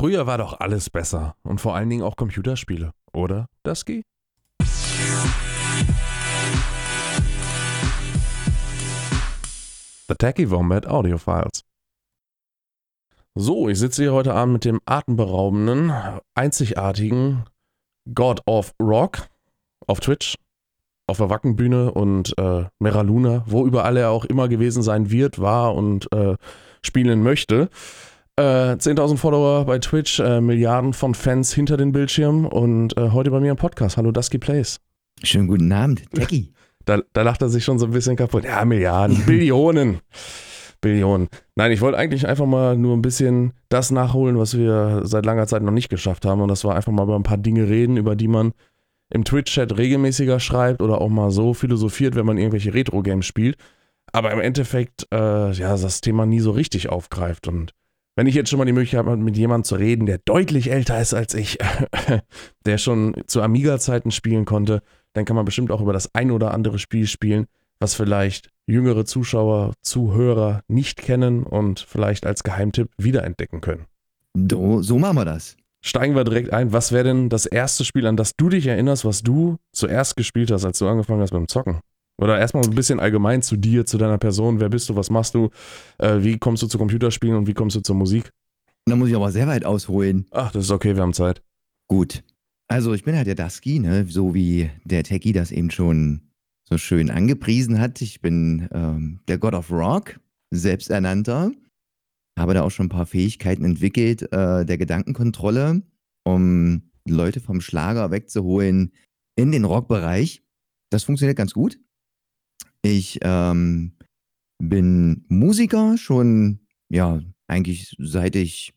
Früher war doch alles besser und vor allen Dingen auch Computerspiele, oder, Dusky? The Tacky Wombat Audio Files. So, ich sitze hier heute Abend mit dem atemberaubenden, einzigartigen God of Rock auf Twitch, auf der Wackenbühne und äh, Meraluna, wo überall er auch immer gewesen sein wird, war und äh, spielen möchte. Äh, 10.000 Follower bei Twitch, äh, Milliarden von Fans hinter den Bildschirmen und äh, heute bei mir im Podcast. Hallo Dusky Plays. Schönen guten Abend, Jackie. Da, da lacht er sich schon so ein bisschen kaputt. Ja, Milliarden, Billionen. Billionen. Nein, ich wollte eigentlich einfach mal nur ein bisschen das nachholen, was wir seit langer Zeit noch nicht geschafft haben. Und das war einfach mal über ein paar Dinge reden, über die man im Twitch-Chat regelmäßiger schreibt oder auch mal so philosophiert, wenn man irgendwelche Retro-Games spielt. Aber im Endeffekt, äh, ja, das Thema nie so richtig aufgreift. Und wenn ich jetzt schon mal die Möglichkeit habe, mit jemandem zu reden, der deutlich älter ist als ich, der schon zu Amiga-Zeiten spielen konnte, dann kann man bestimmt auch über das ein oder andere Spiel spielen, was vielleicht jüngere Zuschauer, Zuhörer nicht kennen und vielleicht als Geheimtipp wiederentdecken können. Do, so machen wir das. Steigen wir direkt ein. Was wäre denn das erste Spiel, an das du dich erinnerst, was du zuerst gespielt hast, als du angefangen hast beim Zocken? Oder erstmal ein bisschen allgemein zu dir, zu deiner Person. Wer bist du? Was machst du? Äh, wie kommst du zu Computerspielen und wie kommst du zur Musik? Da muss ich aber sehr weit ausholen. Ach, das ist okay, wir haben Zeit. Gut. Also, ich bin halt der Dusky, ne? so wie der Techie das eben schon so schön angepriesen hat. Ich bin ähm, der God of Rock, selbsternannter. Habe da auch schon ein paar Fähigkeiten entwickelt, äh, der Gedankenkontrolle, um Leute vom Schlager wegzuholen in den Rockbereich. Das funktioniert ganz gut. Ich ähm, bin Musiker schon, ja, eigentlich seit ich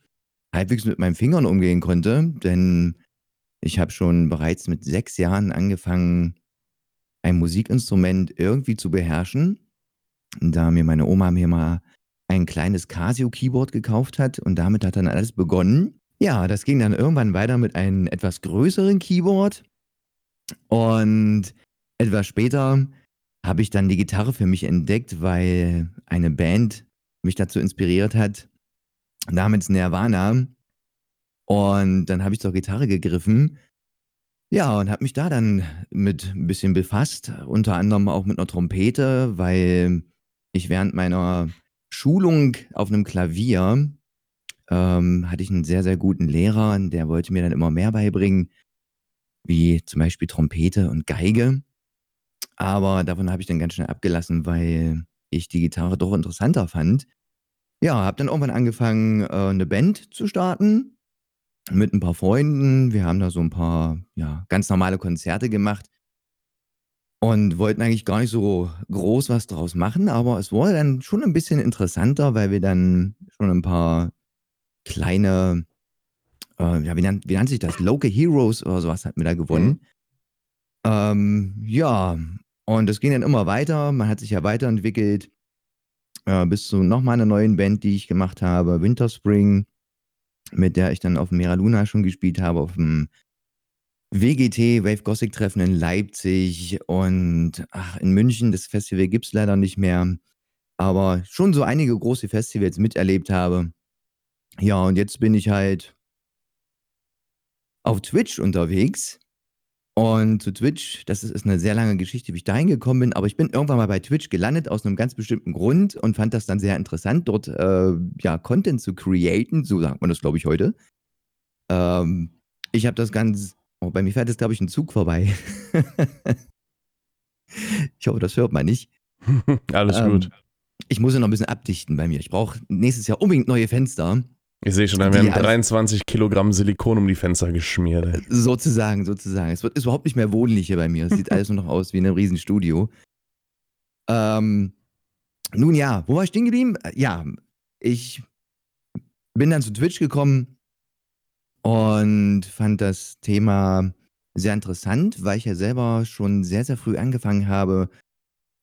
halbwegs mit meinen Fingern umgehen konnte, denn ich habe schon bereits mit sechs Jahren angefangen, ein Musikinstrument irgendwie zu beherrschen, da mir meine Oma mir mal ein kleines Casio-Keyboard gekauft hat und damit hat dann alles begonnen. Ja, das ging dann irgendwann weiter mit einem etwas größeren Keyboard und etwas später habe ich dann die Gitarre für mich entdeckt, weil eine Band mich dazu inspiriert hat, namens Nirvana. Und dann habe ich zur Gitarre gegriffen. Ja, und habe mich da dann mit ein bisschen befasst, unter anderem auch mit einer Trompete, weil ich während meiner Schulung auf einem Klavier ähm, hatte ich einen sehr, sehr guten Lehrer, der wollte mir dann immer mehr beibringen, wie zum Beispiel Trompete und Geige. Aber davon habe ich dann ganz schnell abgelassen, weil ich die Gitarre doch interessanter fand. Ja, habe dann irgendwann angefangen, äh, 'ne Band zu starten mit ein paar Freunden. Wir haben da so ein paar, ja, ganz normale Konzerte gemacht und wollten eigentlich gar nicht so groß was draus machen, aber es wurde dann schon ein bisschen interessanter, weil wir dann schon ein paar kleine, äh, ja, wie nannt wie nannte sich das? Local Heroes oder sowas hatten wir da gewonnen. Mhm. Ähm, ja, und es ging dann immer weiter. Man hat sich ja weiterentwickelt äh, bis zu nochmal einer neuen Band, die ich gemacht habe, Winterspring, mit der ich dann auf dem Mera Luna schon gespielt habe, auf dem WGT, Wave Gothic Treffen in Leipzig und ach, in München. Das Festival gibt es leider nicht mehr. Aber schon so einige große Festivals miterlebt habe. Ja, und jetzt bin ich halt auf Twitch unterwegs und zu Twitch, das ist, ist eine sehr lange Geschichte, wie ich da hingekommen bin, aber ich bin irgendwann mal bei Twitch gelandet aus einem ganz bestimmten Grund und fand das dann sehr interessant, dort äh, ja, Content zu createn, so sagt man das, glaube ich, heute. Ähm, ich habe das ganz, oh, bei mir fährt jetzt, glaube ich, ein Zug vorbei. ich hoffe, das hört man nicht. Alles ähm, gut. Ich muss ja noch ein bisschen abdichten bei mir. Ich brauche nächstes Jahr unbedingt neue Fenster. Ich sehe schon, da werden 23 Kilogramm Silikon um die Fenster geschmiert. Ey. Sozusagen, sozusagen. Es wird ist überhaupt nicht mehr wohnlich hier bei mir. Es sieht alles nur noch aus wie in einem Riesenstudio. Ähm, nun ja, wo war ich stehen geblieben? Ja, ich bin dann zu Twitch gekommen und fand das Thema sehr interessant, weil ich ja selber schon sehr, sehr früh angefangen habe,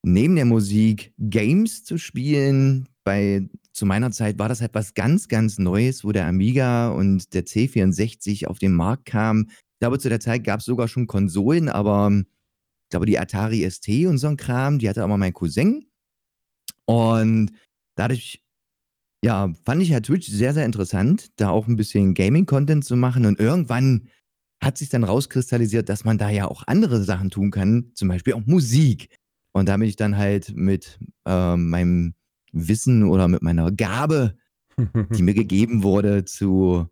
neben der Musik Games zu spielen, bei zu meiner Zeit war das halt was ganz, ganz Neues, wo der Amiga und der C64 auf den Markt kamen. Ich glaube, zu der Zeit gab es sogar schon Konsolen, aber ich glaube, die Atari ST und so ein Kram, die hatte aber mein Cousin. Und dadurch ja, fand ich ja Twitch sehr, sehr interessant, da auch ein bisschen Gaming-Content zu machen. Und irgendwann hat sich dann rauskristallisiert, dass man da ja auch andere Sachen tun kann, zum Beispiel auch Musik. Und da bin ich dann halt mit äh, meinem Wissen oder mit meiner Gabe, die mir gegeben wurde, zu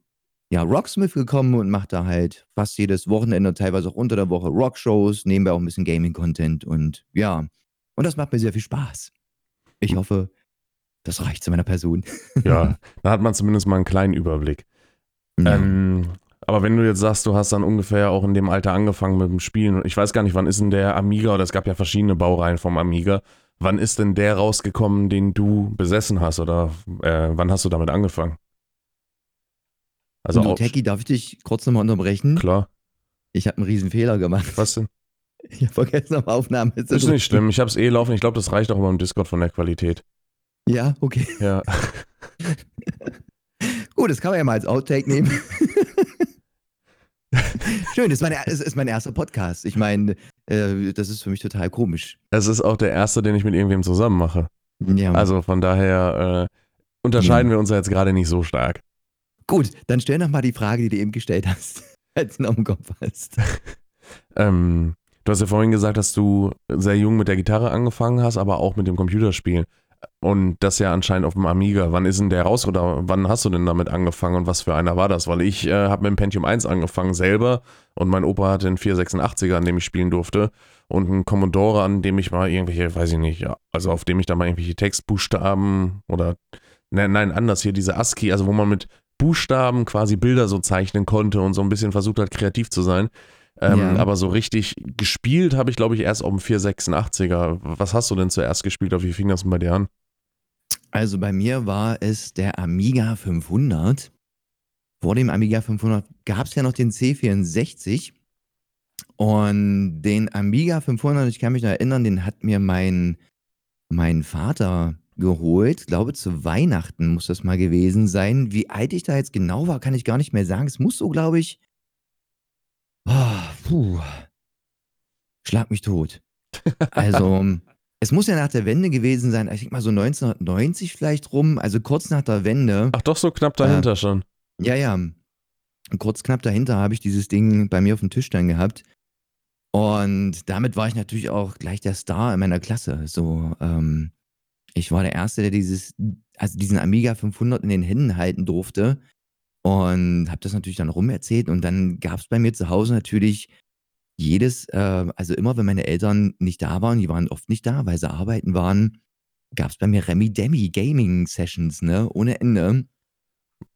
ja, Rocksmith gekommen und mache da halt fast jedes Wochenende, teilweise auch unter der Woche Rockshows, nebenbei auch ein bisschen Gaming-Content und ja, und das macht mir sehr viel Spaß. Ich hoffe, das reicht zu meiner Person. Ja, da hat man zumindest mal einen kleinen Überblick. Ja. Ähm, aber wenn du jetzt sagst, du hast dann ungefähr auch in dem Alter angefangen mit dem Spielen, ich weiß gar nicht, wann ist denn der Amiga, oder es gab ja verschiedene Baureihen vom Amiga, wann ist denn der rausgekommen, den du besessen hast, oder äh, wann hast du damit angefangen? Also du, Techie, darf ich dich kurz nochmal unterbrechen? Klar. Ich habe einen riesen Fehler gemacht. Was denn? Ich habe vergessen, auf Aufnahme zu Ist nicht schlimm, ich habe es eh laufen. Ich glaube, das reicht auch über im Discord von der Qualität. Ja, okay. Ja. Gut, das kann man ja mal als Outtake nehmen. Schön, das ist, mein, das ist mein erster Podcast. Ich meine, äh, das ist für mich total komisch. Es ist auch der erste, den ich mit irgendwem zusammen mache. Ja. Also von daher äh, unterscheiden ja. wir uns ja jetzt gerade nicht so stark. Gut, dann stell noch mal die Frage, die du eben gestellt hast, als du noch im Kopf hast. ähm, du hast ja vorhin gesagt, dass du sehr jung mit der Gitarre angefangen hast, aber auch mit dem Computerspielen. Und das ja anscheinend auf dem Amiga. Wann ist denn der raus oder wann hast du denn damit angefangen und was für einer war das? Weil ich äh, habe mit dem Pentium 1 angefangen selber und mein Opa hatte einen 486er, an dem ich spielen durfte und einen Commodore, an dem ich mal irgendwelche, weiß ich nicht, also auf dem ich da mal irgendwelche Textbuchstaben oder nein, nein, anders hier diese ASCII, also wo man mit Buchstaben quasi Bilder so zeichnen konnte und so ein bisschen versucht hat, kreativ zu sein. Ähm, ja. Aber so richtig gespielt habe ich, glaube ich, erst auf dem 486er. Was hast du denn zuerst gespielt? Auf wie fing das denn bei dir an? Also bei mir war es der Amiga 500. Vor dem Amiga 500 gab es ja noch den C64. Und den Amiga 500, ich kann mich noch erinnern, den hat mir mein, mein Vater geholt. Ich glaube, zu Weihnachten muss das mal gewesen sein. Wie alt ich da jetzt genau war, kann ich gar nicht mehr sagen. Es muss so, glaube ich. Oh, puh. Schlag mich tot. Also, es muss ja nach der Wende gewesen sein. Ich denke mal so 1990 vielleicht rum. Also kurz nach der Wende. Ach, doch so knapp dahinter äh, schon. Ja, ja. Kurz knapp dahinter habe ich dieses Ding bei mir auf dem Tisch dann gehabt. Und damit war ich natürlich auch gleich der Star in meiner Klasse. So, ähm, ich war der Erste, der dieses, also diesen Amiga 500 in den Händen halten durfte und habe das natürlich dann rumerzählt und dann gab es bei mir zu Hause natürlich jedes, äh, also immer wenn meine Eltern nicht da waren, die waren oft nicht da, weil sie arbeiten waren, gab es bei mir Remi Demi Gaming Sessions, ne, ohne Ende.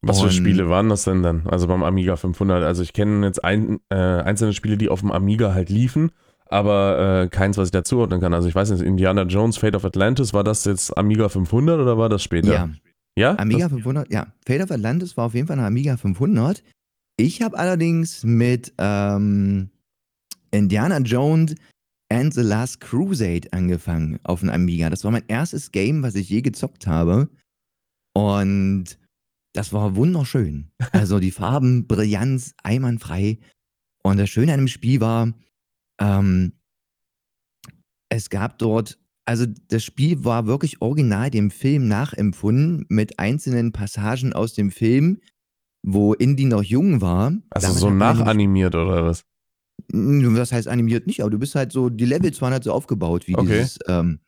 Was für Spiele waren das denn dann? Also beim Amiga 500. Also ich kenne jetzt ein, äh, einzelne Spiele, die auf dem Amiga halt liefen aber äh, keins, was ich dazuordnen kann. Also ich weiß nicht, Indiana Jones, Fate of Atlantis, war das jetzt Amiga 500 oder war das später? Ja. Ja? Amiga das? 500, ja. Fate of Atlantis war auf jeden Fall eine Amiga 500. Ich habe allerdings mit ähm, Indiana Jones and the Last Crusade angefangen auf dem Amiga. Das war mein erstes Game, was ich je gezockt habe. Und das war wunderschön. Also die Farben, Brillanz, einwandfrei. Und das Schöne an dem Spiel war, ähm, es gab dort, also das Spiel war wirklich original dem Film nachempfunden mit einzelnen Passagen aus dem Film, wo Indy noch jung war. Also Damit so nachanimiert oder was? Das heißt animiert nicht, aber du bist halt so, die Levels waren halt so aufgebaut wie okay. dieses, ähm,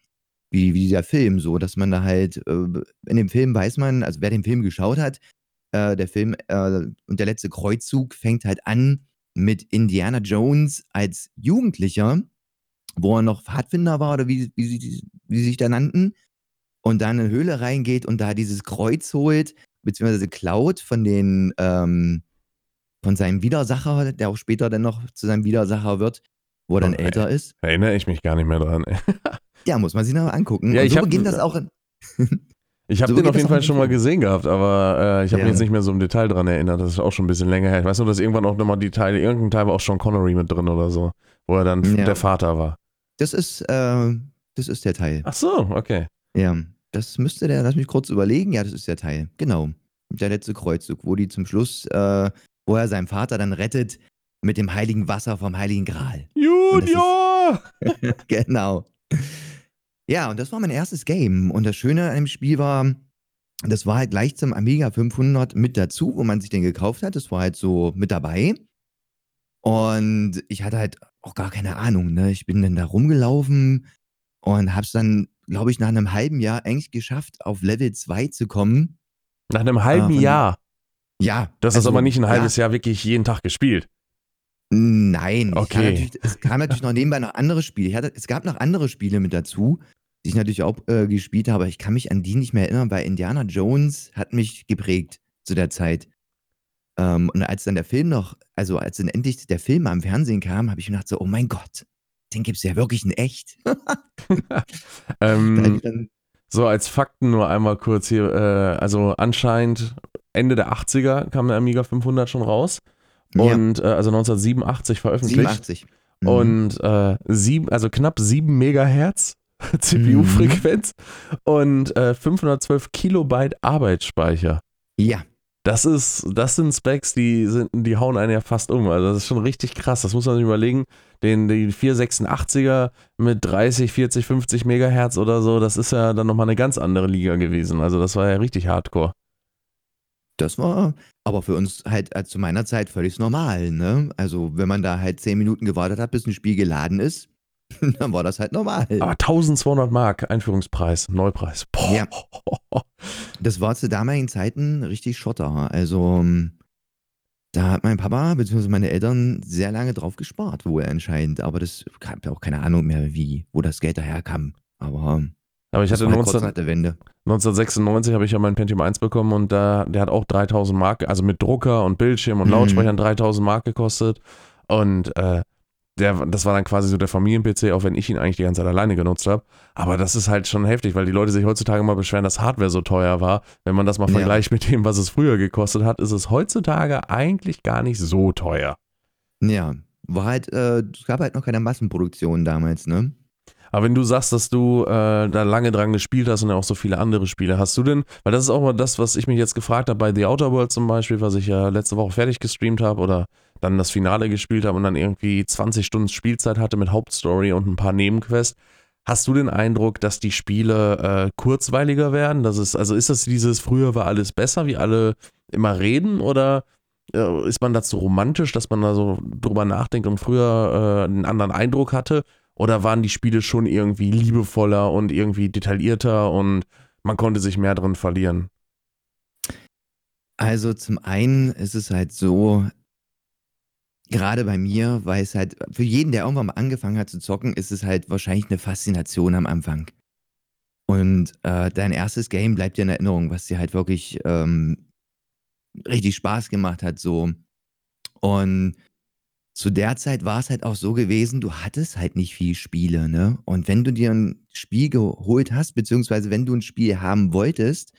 wie, wie dieser Film, so, dass man da halt, äh, in dem Film weiß man, also wer den Film geschaut hat, äh, der Film äh, und der letzte Kreuzzug fängt halt an mit Indiana Jones als Jugendlicher, wo er noch Pfadfinder war oder wie, wie, sie, wie sie sich da nannten, und da in eine Höhle reingeht und da dieses Kreuz holt, beziehungsweise klaut von den, ähm, von seinem Widersacher, der auch später dann noch zu seinem Widersacher wird, wo er dann oh, älter ist. Erinnere ich mich gar nicht mehr dran. ja, muss man sich noch angucken. Ja, und so beginnt das auch. Ich habe so den auf jeden Fall schon mal gesehen gehabt, aber äh, ich habe ja. mich jetzt nicht mehr so im Detail dran erinnert. Das ist auch schon ein bisschen länger her. Ich weiß nur, dass irgendwann auch nochmal die Teile, irgendein Teil war auch Sean Connery mit drin oder so, wo er dann ja. der Vater war. Das ist, äh, das ist der Teil. Ach so, okay. Ja, das müsste der, lass mich kurz überlegen. Ja, das ist der Teil. Genau. Der letzte Kreuzzug, wo die zum Schluss, äh, wo er seinen Vater dann rettet mit dem heiligen Wasser vom heiligen Gral. Junior! genau. Ja, und das war mein erstes Game. Und das Schöne an dem Spiel war, das war halt gleich zum Amiga 500 mit dazu, wo man sich den gekauft hat. Das war halt so mit dabei. Und ich hatte halt auch gar keine Ahnung. Ne? Ich bin dann da rumgelaufen und hab's dann, glaube ich, nach einem halben Jahr eigentlich geschafft, auf Level 2 zu kommen. Nach einem halben von- Jahr. Ja. Das ist also, aber nicht ein ja. halbes Jahr wirklich jeden Tag gespielt. Nein, Okay. es kam natürlich noch nebenbei noch andere Spiele. Ich hatte, es gab noch andere Spiele mit dazu, die ich natürlich auch äh, gespielt habe, aber ich kann mich an die nicht mehr erinnern, weil Indiana Jones hat mich geprägt zu der Zeit. Ähm, und als dann der Film noch, also als dann endlich der Film am Fernsehen kam, habe ich mir gedacht so, oh mein Gott, den gibt's ja wirklich in echt. Da Ähm, dann, so als Fakten nur einmal kurz hier. Äh, also anscheinend Ende der 80er kam der Amiga 500 schon raus. ja, Und äh, also 1987 veröffentlicht. 87. Mhm. Und äh, sieben, also knapp 7 Megahertz CPU-Frequenz und äh, 512 Kilobyte Arbeitsspeicher. ja, Das ist, das sind Specs, die sind, die hauen einen ja fast um. Also das ist schon richtig krass. Das muss man sich überlegen. Den, die 486er mit 30, 40, 50 Megahertz oder so, das ist ja dann nochmal eine ganz andere Liga gewesen. Also das war ja richtig hardcore. Das war aber für uns halt äh, zu meiner Zeit völlig normal, ne? Also, wenn man da halt zehn Minuten gewartet hat, bis ein Spiel geladen ist, dann war das halt normal. Aber 1200 Mark Einführungspreis, Neupreis. Boah. Ja. Das war zu damaligen Zeiten richtig Schotter. Also, ähm, da hat mein Papa bzw. meine Eltern sehr lange drauf gespart, wohl anscheinend. Aber das habe ja auch keine Ahnung mehr, wie, wo das Geld daherkam. Aber Aber ich hatte war halt 19, kurz nach der Wende. 1996 habe ich ja meinen Pentium 1 bekommen und da, der hat auch 3000 Mark, also mit Drucker und Bildschirm und Mhm. Lautsprechern 3000 Mark gekostet. Und äh, der, das war dann quasi so der Familien-PC, auch wenn ich ihn eigentlich die ganze Zeit alleine genutzt habe. Aber das ist halt schon heftig, weil die Leute sich heutzutage mal beschweren, dass Hardware so teuer war. Wenn man das mal Ja. vergleicht mit dem, was es früher gekostet hat, ist es heutzutage eigentlich gar nicht so teuer. Ja, war halt, äh, es gab halt noch keine Massenproduktion damals, ne? Aber wenn du sagst, dass du äh, da lange dran gespielt hast und ja auch so viele andere Spiele, hast du denn, weil das ist auch mal das, was ich mich jetzt gefragt habe bei The Outer Worlds zum Beispiel, was ich ja letzte Woche fertig gestreamt habe oder dann das Finale gespielt habe und dann irgendwie 20 Stunden Spielzeit hatte mit Hauptstory und ein paar Nebenquests. Hast du den Eindruck, dass die Spiele äh, kurzweiliger werden? Das ist, also ist das dieses früher war alles besser, wie alle immer reden, oder äh, ist man dazu romantisch, dass man da so drüber nachdenkt und früher äh, einen anderen Eindruck hatte? Oder waren die Spiele schon irgendwie liebevoller und irgendwie detaillierter und man konnte sich mehr drin verlieren? Also zum einen ist es halt so, gerade bei mir, weil es halt, für jeden, der irgendwann mal angefangen hat zu zocken, ist es halt wahrscheinlich eine Faszination am Anfang. Und äh, dein erstes Game bleibt dir in Erinnerung, was dir halt wirklich ähm, richtig Spaß gemacht hat, so. Und zu der Zeit war es halt auch so gewesen, du hattest halt nicht viel Spiele, ne? Und wenn du dir ein Spiel geholt hast, beziehungsweise wenn du ein Spiel haben wolltest,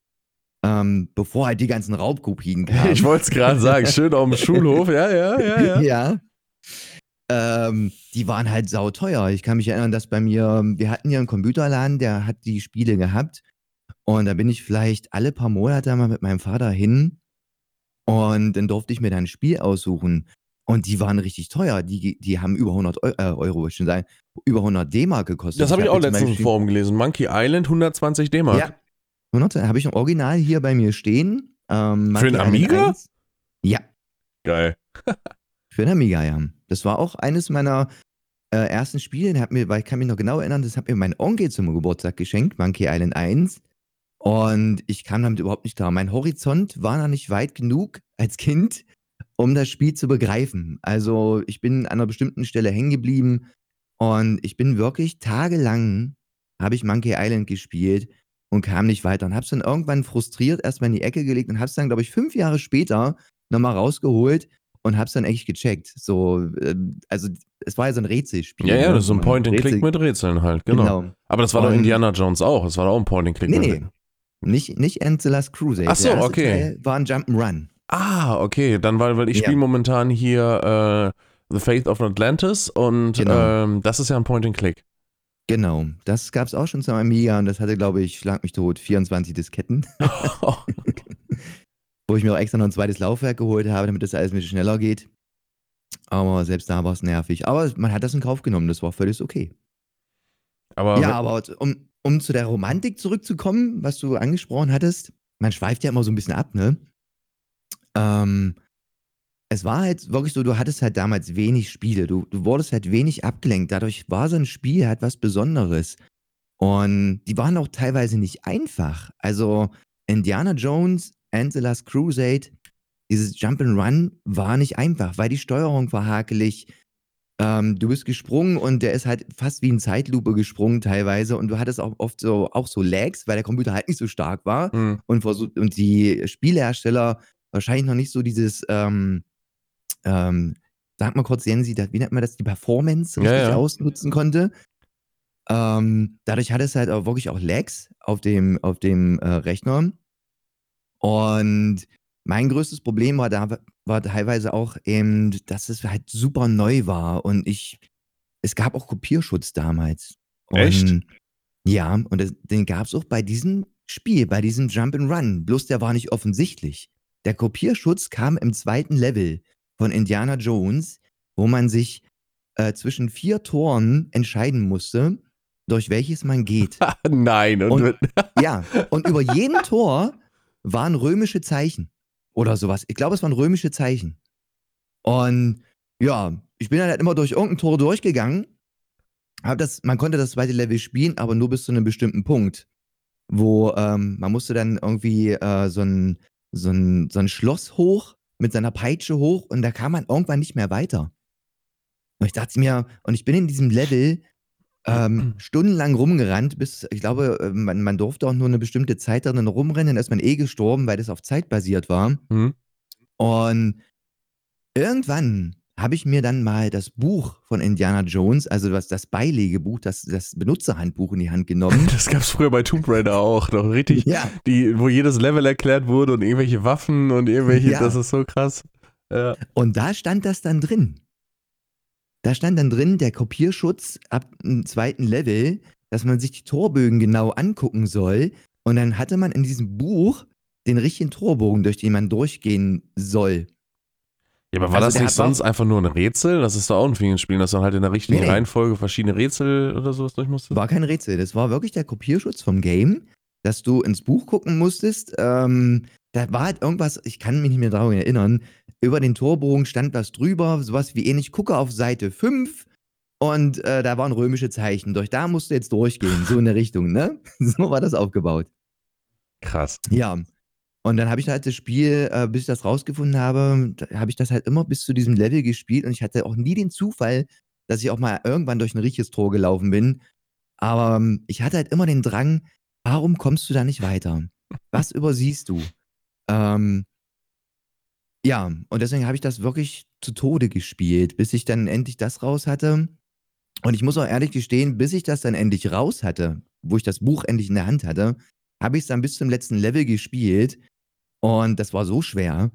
ähm, bevor halt die ganzen Raubkopien kamen. Ich wollte es gerade sagen, schön auf dem Schulhof, ja, ja, ja, ja. ja. Ähm, die waren halt sauteuer. Ich kann mich erinnern, dass bei mir, wir hatten ja einen Computerladen, der hat die Spiele gehabt. Und da bin ich vielleicht alle paar Monate mal mit meinem Vater hin. Und dann durfte ich mir dann ein Spiel aussuchen. Und die waren richtig teuer. Die, die haben über 100 Eu äh, Euro, wollte ich schon sagen, über 100 D-Mark gekostet. Das habe ich hab auch letztens Beispiel- Forum gelesen. Monkey Island 120 D-Mark. Ja. 100, habe ich ein Original hier bei mir stehen. Ähm, Für Island Amiga? 1. Ja. Geil. Für den Amiga, ja. Das war auch eines meiner äh, ersten Spiele. Hat mir, weil ich kann mich noch genau erinnern, das hat mir mein Onkel zum Geburtstag geschenkt, Monkey Island 1. Und ich kam damit überhaupt nicht klar. Mein Horizont war noch nicht weit genug als Kind, um das Spiel zu begreifen. Also ich bin an einer bestimmten Stelle hängen geblieben und ich bin wirklich tagelang habe ich Monkey Island gespielt und kam nicht weiter und hab's dann irgendwann frustriert erstmal in die Ecke gelegt und hab's dann, glaube ich, fünf Jahre später nochmal rausgeholt und hab's dann echt gecheckt. So, ähm, also es war ja so ein Rätselspiel. Ja, ja, ne? das ist so ein Point-and-Click mit Rätseln halt, genau. Genau. Aber das war doch Und- Indiana Jones auch. Das war doch auch ein Point-and-Click Nee, mit nee. Rätseln. Nicht, nicht End the Last Crusade. Ach so, okay. Teil war ein Jump'n'Run. Ah, okay. Dann, weil, weil ich Ja. spiele momentan hier äh, The Faith of Atlantis und Genau. ähm, das ist ja ein Point-and-Click. Genau. Das gab's auch schon zum Amiga und das hatte, glaube ich, schlag mich tot, 24 Disketten. wo ich mir auch extra noch ein zweites Laufwerk geholt habe, damit das alles ein bisschen schneller geht. Aber selbst da war es nervig. Aber man hat das in Kauf genommen, das war völlig okay. Aber ja, aber um, um zu der Romantik zurückzukommen, was du angesprochen hattest, man schweift ja immer so ein bisschen ab, ne? Ähm, es war halt wirklich so, du hattest halt damals wenig Spiele. Du, du wurdest halt wenig abgelenkt. Dadurch war so ein Spiel halt was Besonderes. Und die waren auch teilweise nicht einfach. Also Indiana Jones and the Last Crusade, dieses Jump'n'Run war nicht einfach, weil die Steuerung war hakelig. Ähm, du bist gesprungen und der ist halt fast wie in Zeitlupe gesprungen teilweise und du hattest auch oft so auch so Lags, weil der Computer halt nicht so stark war Mhm. und, und die Spielehersteller wahrscheinlich noch nicht so dieses, ähm, ähm, sag mal kurz, Jensi, wie nennt man das, die Performance Ja, richtig ja. ausnutzen konnte. Ähm, dadurch hatte es halt auch wirklich auch Lags auf dem, auf dem äh, Rechner. Und mein größtes Problem war da war teilweise auch eben, dass es halt super neu war und ich, es gab auch Kopierschutz damals. Und Echt? Ja, und das, den gab es auch bei diesem Spiel, bei diesem Jump'n'Run. Bloß der war nicht offensichtlich. Der Kopierschutz kam im zweiten Level von Indiana Jones, wo man sich äh, zwischen vier Toren entscheiden musste, durch welches man geht. Nein. Und, Und- Ja, und über jedem Tor waren römische Zeichen oder sowas. Ich glaube, es waren römische Zeichen. Und ja, ich bin dann halt immer durch irgendein Tor durchgegangen. Hab das, man konnte das zweite Level spielen, aber nur bis zu einem bestimmten Punkt. Wo ähm, man musste dann irgendwie äh, so, ein, so, ein, so ein Schloss hoch mit seiner Peitsche hoch und da kam man irgendwann nicht mehr weiter. Und ich dachte mir, und ich bin in diesem Level ähm, stundenlang rumgerannt, bis, ich glaube, äh, man, man durfte auch nur eine bestimmte Zeit darin rumrennen, dann ist man eh gestorben, weil das auf Zeit basiert war. Hm? Und irgendwann habe ich mir dann mal das Buch von Indiana Jones, also das, das Beilegebuch, das, das Benutzerhandbuch in die Hand genommen. Das gab's früher bei Tomb Raider auch. Noch richtig, ja, die, wo jedes Level erklärt wurde und irgendwelche Waffen und irgendwelche, Ja. das ist so krass. Ja. und da stand das dann drin. Da stand dann drin, der Kopierschutz ab dem zweiten Level, dass man sich die Torbögen genau angucken soll. Und dann hatte man in diesem Buch den richtigen Torbogen, durch den man durchgehen soll. Ja, aber war Also das nicht sonst einfach nur ein Rätsel? Das ist doch auch in vielen Spielen, dass du halt in der richtigen Nee, nee. Reihenfolge verschiedene Rätsel oder sowas durch musstest. War kein Rätsel, das war wirklich der Kopierschutz vom Game, dass du ins Buch gucken musstest. Ähm, da war halt irgendwas, ich kann mich nicht mehr daran erinnern, über den Torbogen stand was drüber, sowas wie ähnlich, gucke auf Seite 5 und äh, da waren römische Zeichen. Durch da musst du jetzt durchgehen, so in der Richtung, ne? So war das aufgebaut. Krass. Ja. Und dann habe ich halt das Spiel, äh, bis ich das rausgefunden habe, habe ich das halt immer bis zu diesem Level gespielt und ich hatte auch nie den Zufall, dass ich auch mal irgendwann durch ein richtiges Tor gelaufen bin. Aber ähm, ich hatte halt immer den Drang, warum kommst du da nicht weiter? Was übersiehst du? Ähm, ja, und deswegen habe ich das wirklich zu Tode gespielt, bis ich dann endlich das raus hatte. Und ich muss auch ehrlich gestehen, bis ich das dann endlich raus hatte, wo ich das Buch endlich in der Hand hatte, habe ich es dann bis zum letzten Level gespielt. Und das war so schwer.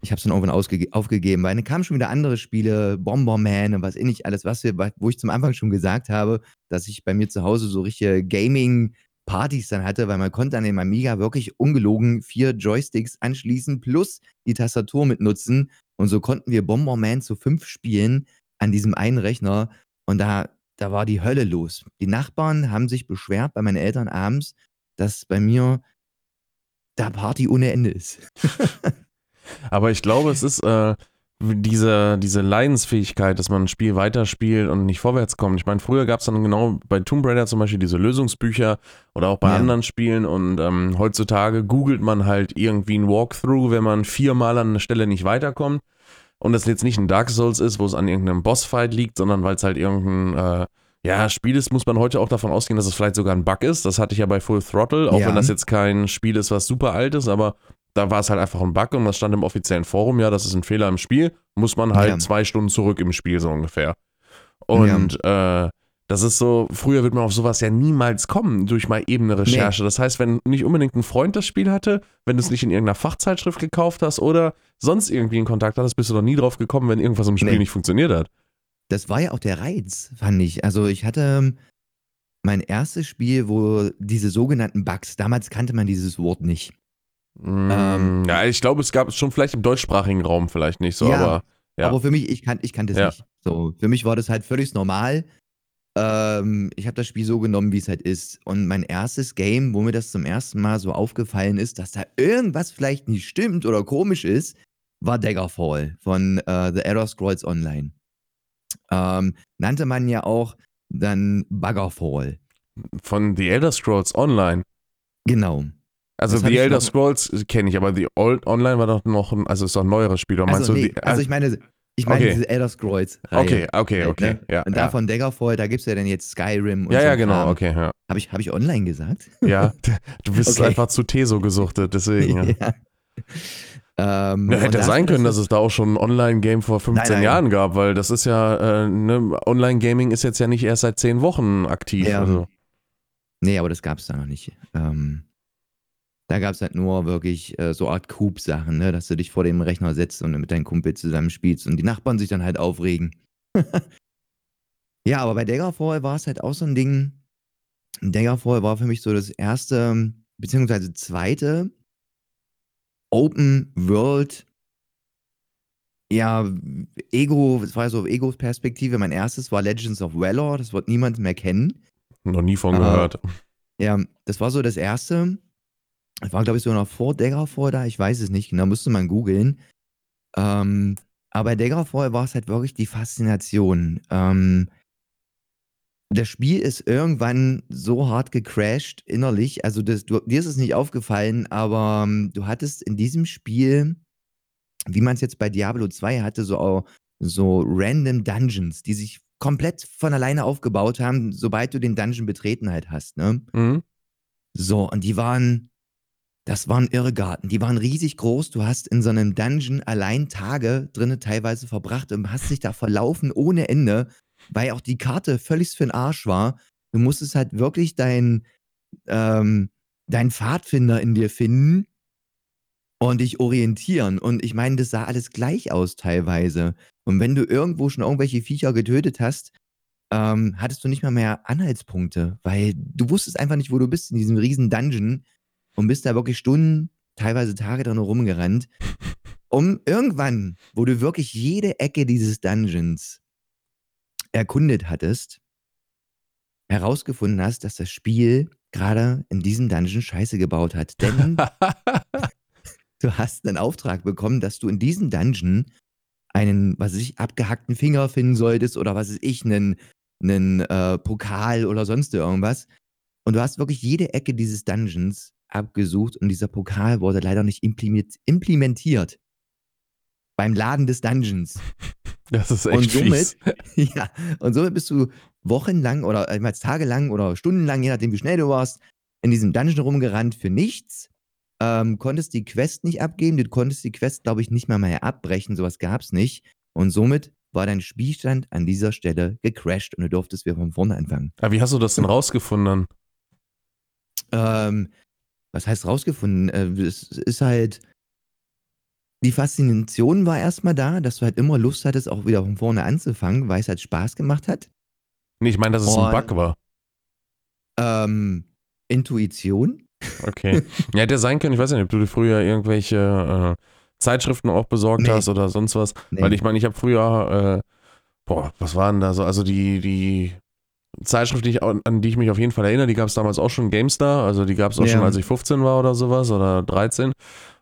Ich habe es dann irgendwann aufgegeben, weil dann kamen schon wieder andere Spiele, Bomberman und was ähnlich alles, was wir, wo ich zum Anfang schon gesagt habe, dass ich bei mir zu Hause so richtige Gaming-Partys dann hatte, weil man konnte an dem Amiga wirklich ungelogen vier Joysticks anschließen plus die Tastatur mitnutzen. Und so konnten wir Bomberman zu fünf spielen an diesem einen Rechner. Und da, da war die Hölle los. Die Nachbarn haben sich beschwert bei meinen Eltern abends, dass bei mir da Party ohne Ende ist. Aber ich glaube, es ist äh, diese, diese Leidensfähigkeit, dass man ein Spiel weiterspielt und nicht vorwärts kommt. Ich meine, früher gab es dann genau bei Tomb Raider zum Beispiel diese Lösungsbücher oder auch bei Ja. anderen Spielen und ähm, heutzutage googelt man halt irgendwie ein Walkthrough, wenn man viermal an einer Stelle nicht weiterkommt. Und das jetzt nicht ein Dark Souls ist, wo es an irgendeinem Bossfight liegt, sondern weil es halt irgendein äh, ja, Spiel ist, muss man heute auch davon ausgehen, dass es vielleicht sogar ein Bug ist. Das hatte ich ja bei Full Throttle, auch Ja. wenn das jetzt kein Spiel ist, was super alt ist, aber da war es halt einfach ein Bug und das stand im offiziellen Forum, ja, das ist ein Fehler im Spiel, muss man halt Ja. zwei Stunden zurück im Spiel so ungefähr. Und äh, das ist so, früher wird man auf sowas ja niemals kommen durch mal eben eine Recherche. Das heißt, wenn nicht unbedingt ein Freund das Spiel hatte, wenn du es nicht in irgendeiner Fachzeitschrift gekauft hast oder sonst irgendwie in Kontakt hattest, bist du noch nie drauf gekommen, wenn irgendwas im Spiel Nee. nicht funktioniert hat. Das war ja auch der Reiz, fand ich. Also ich hatte ähm, mein erstes Spiel, wo diese sogenannten Bugs, damals kannte man dieses Wort nicht. Ähm, Mm, ja, ich glaube, es gab es schon vielleicht im deutschsprachigen Raum vielleicht nicht so, Ja, aber ja. Aber für mich, ich, kan ich kannte es Ja. nicht. So, für mich war das halt völlig normal. ähm, ich habe das Spiel so genommen, wie es halt ist. Und mein erstes Game, wo mir das zum ersten Mal so aufgefallen ist, dass da irgendwas vielleicht nicht stimmt oder komisch ist, war Daggerfall von äh, The Elder Scrolls Online. Ähm, nannte man ja auch dann Buggerfall. Von The Elder Scrolls Online. Genau. Also Das The Elder Scrolls kenne ich, aber The Old Online war doch noch ein, also ist doch ein neueres Spiel. Oder Also, nee, die, also ich meine, ich meine Okay. diese Elder Scrolls. Okay, okay, okay. Ne? Ja, und ja. davon Daggerfall, da gibt es ja dann jetzt Skyrim und ja, so ja, genau, Kram. okay, ja. Habe ich, hab ich online gesagt? Ja, du bist Okay. einfach zu Teso gesuchtet, deswegen. Ja. Ähm, Ja, hätte sein können, das dass es da auch schon ein Online-Game vor 15 Nein, nein. Jahren gab, weil das ist ja, äh, ne, Online-Gaming ist jetzt ja nicht erst seit 10 Wochen aktiv. Ja. Also. Nee, aber das gab es da noch nicht. Ähm, da gab es halt nur wirklich äh, so Art Coop-Sachen, ne? dass du dich vor dem Rechner setzt und mit deinem Kumpel zusammen spielst und die Nachbarn sich dann halt aufregen. ja, aber bei Daggerfall war es halt auch so ein Ding. Daggerfall war für mich so das erste, beziehungsweise zweite Open World, ja, Ego, es war ja so Ego-Perspektive. Mein erstes war Legends of Valor, das wird niemand mehr kennen. Noch nie von gehört. Ja, das war so das erste. Das war, glaube ich, sogar noch vor Daggerfall da. Ich weiß es nicht genau, müsste man googeln. Ähm, aber bei Daggerfall war es halt wirklich die Faszination. Ähm, das Spiel ist irgendwann so hart gecrashed innerlich. Also das, du, dir ist es nicht aufgefallen, aber ähm, du hattest in diesem Spiel, wie man es jetzt bei Diablo 2 hatte, so, so random Dungeons, die sich komplett von alleine aufgebaut haben, sobald du den Dungeon betreten halt hast. Ne? Mhm. So, und die waren, das waren Irrgarten, die waren riesig groß. Du hast in so einem Dungeon allein Tage drinnen teilweise verbracht und hast dich da verlaufen ohne Ende, weil auch die Karte völlig für den Arsch war. Du musstest halt wirklich deinen ähm, dein Pfadfinder in dir finden und dich orientieren. Und ich meine, das sah alles gleich aus teilweise. Und wenn du irgendwo schon irgendwelche Viecher getötet hast, ähm, hattest du nicht mal mehr Anhaltspunkte, weil du wusstest einfach nicht, wo du bist in diesem riesen Dungeon und bist da wirklich Stunden, teilweise Tage drin rumgerannt, um irgendwann, wo du wirklich jede Ecke dieses Dungeons erkundet hattest, herausgefunden hast, dass das Spiel gerade in diesem Dungeon Scheiße gebaut hat. Denn du hast einen Auftrag bekommen, dass du in diesem Dungeon einen, was weiß ich, abgehackten Finger finden solltest oder was weiß ich, einen, einen äh, Pokal oder sonst irgendwas. Und du hast wirklich jede Ecke dieses Dungeons abgesucht und dieser Pokal wurde leider nicht implement- implementiert. Beim Laden des Dungeons. Das ist echt Und somit, fies. ja, und somit bist du wochenlang oder äh, tagelang oder stundenlang, je nachdem wie schnell du warst, in diesem Dungeon rumgerannt für nichts. Ähm, konntest die Quest nicht abgeben, du konntest die Quest, glaube ich, nicht mal mehr abbrechen, sowas gab es nicht. Und somit war dein Spielstand an dieser Stelle gecrashed und du durftest wieder von vorne anfangen. Aber wie hast du das denn rausgefunden? Ähm, was heißt rausgefunden? Äh, es ist halt. Die Faszination war erstmal da, dass du halt immer Lust hattest, auch wieder von vorne anzufangen, weil es halt Spaß gemacht hat. Nee, ich meine, dass es ein Und- Bug war. Ähm, Intuition? Okay. ja, hätte sein können, ich weiß nicht, ob du dir früher irgendwelche äh, Zeitschriften auch besorgt Nee. hast oder sonst was. Nee. Weil ich meine, ich habe früher, äh, boah, was waren da so? Also die, die Zeitschrift, die ich, an die ich mich auf jeden Fall erinnere, die gab es damals auch schon GameStar. Also die gab es auch Ja. schon, als ich 15 war oder sowas oder 13.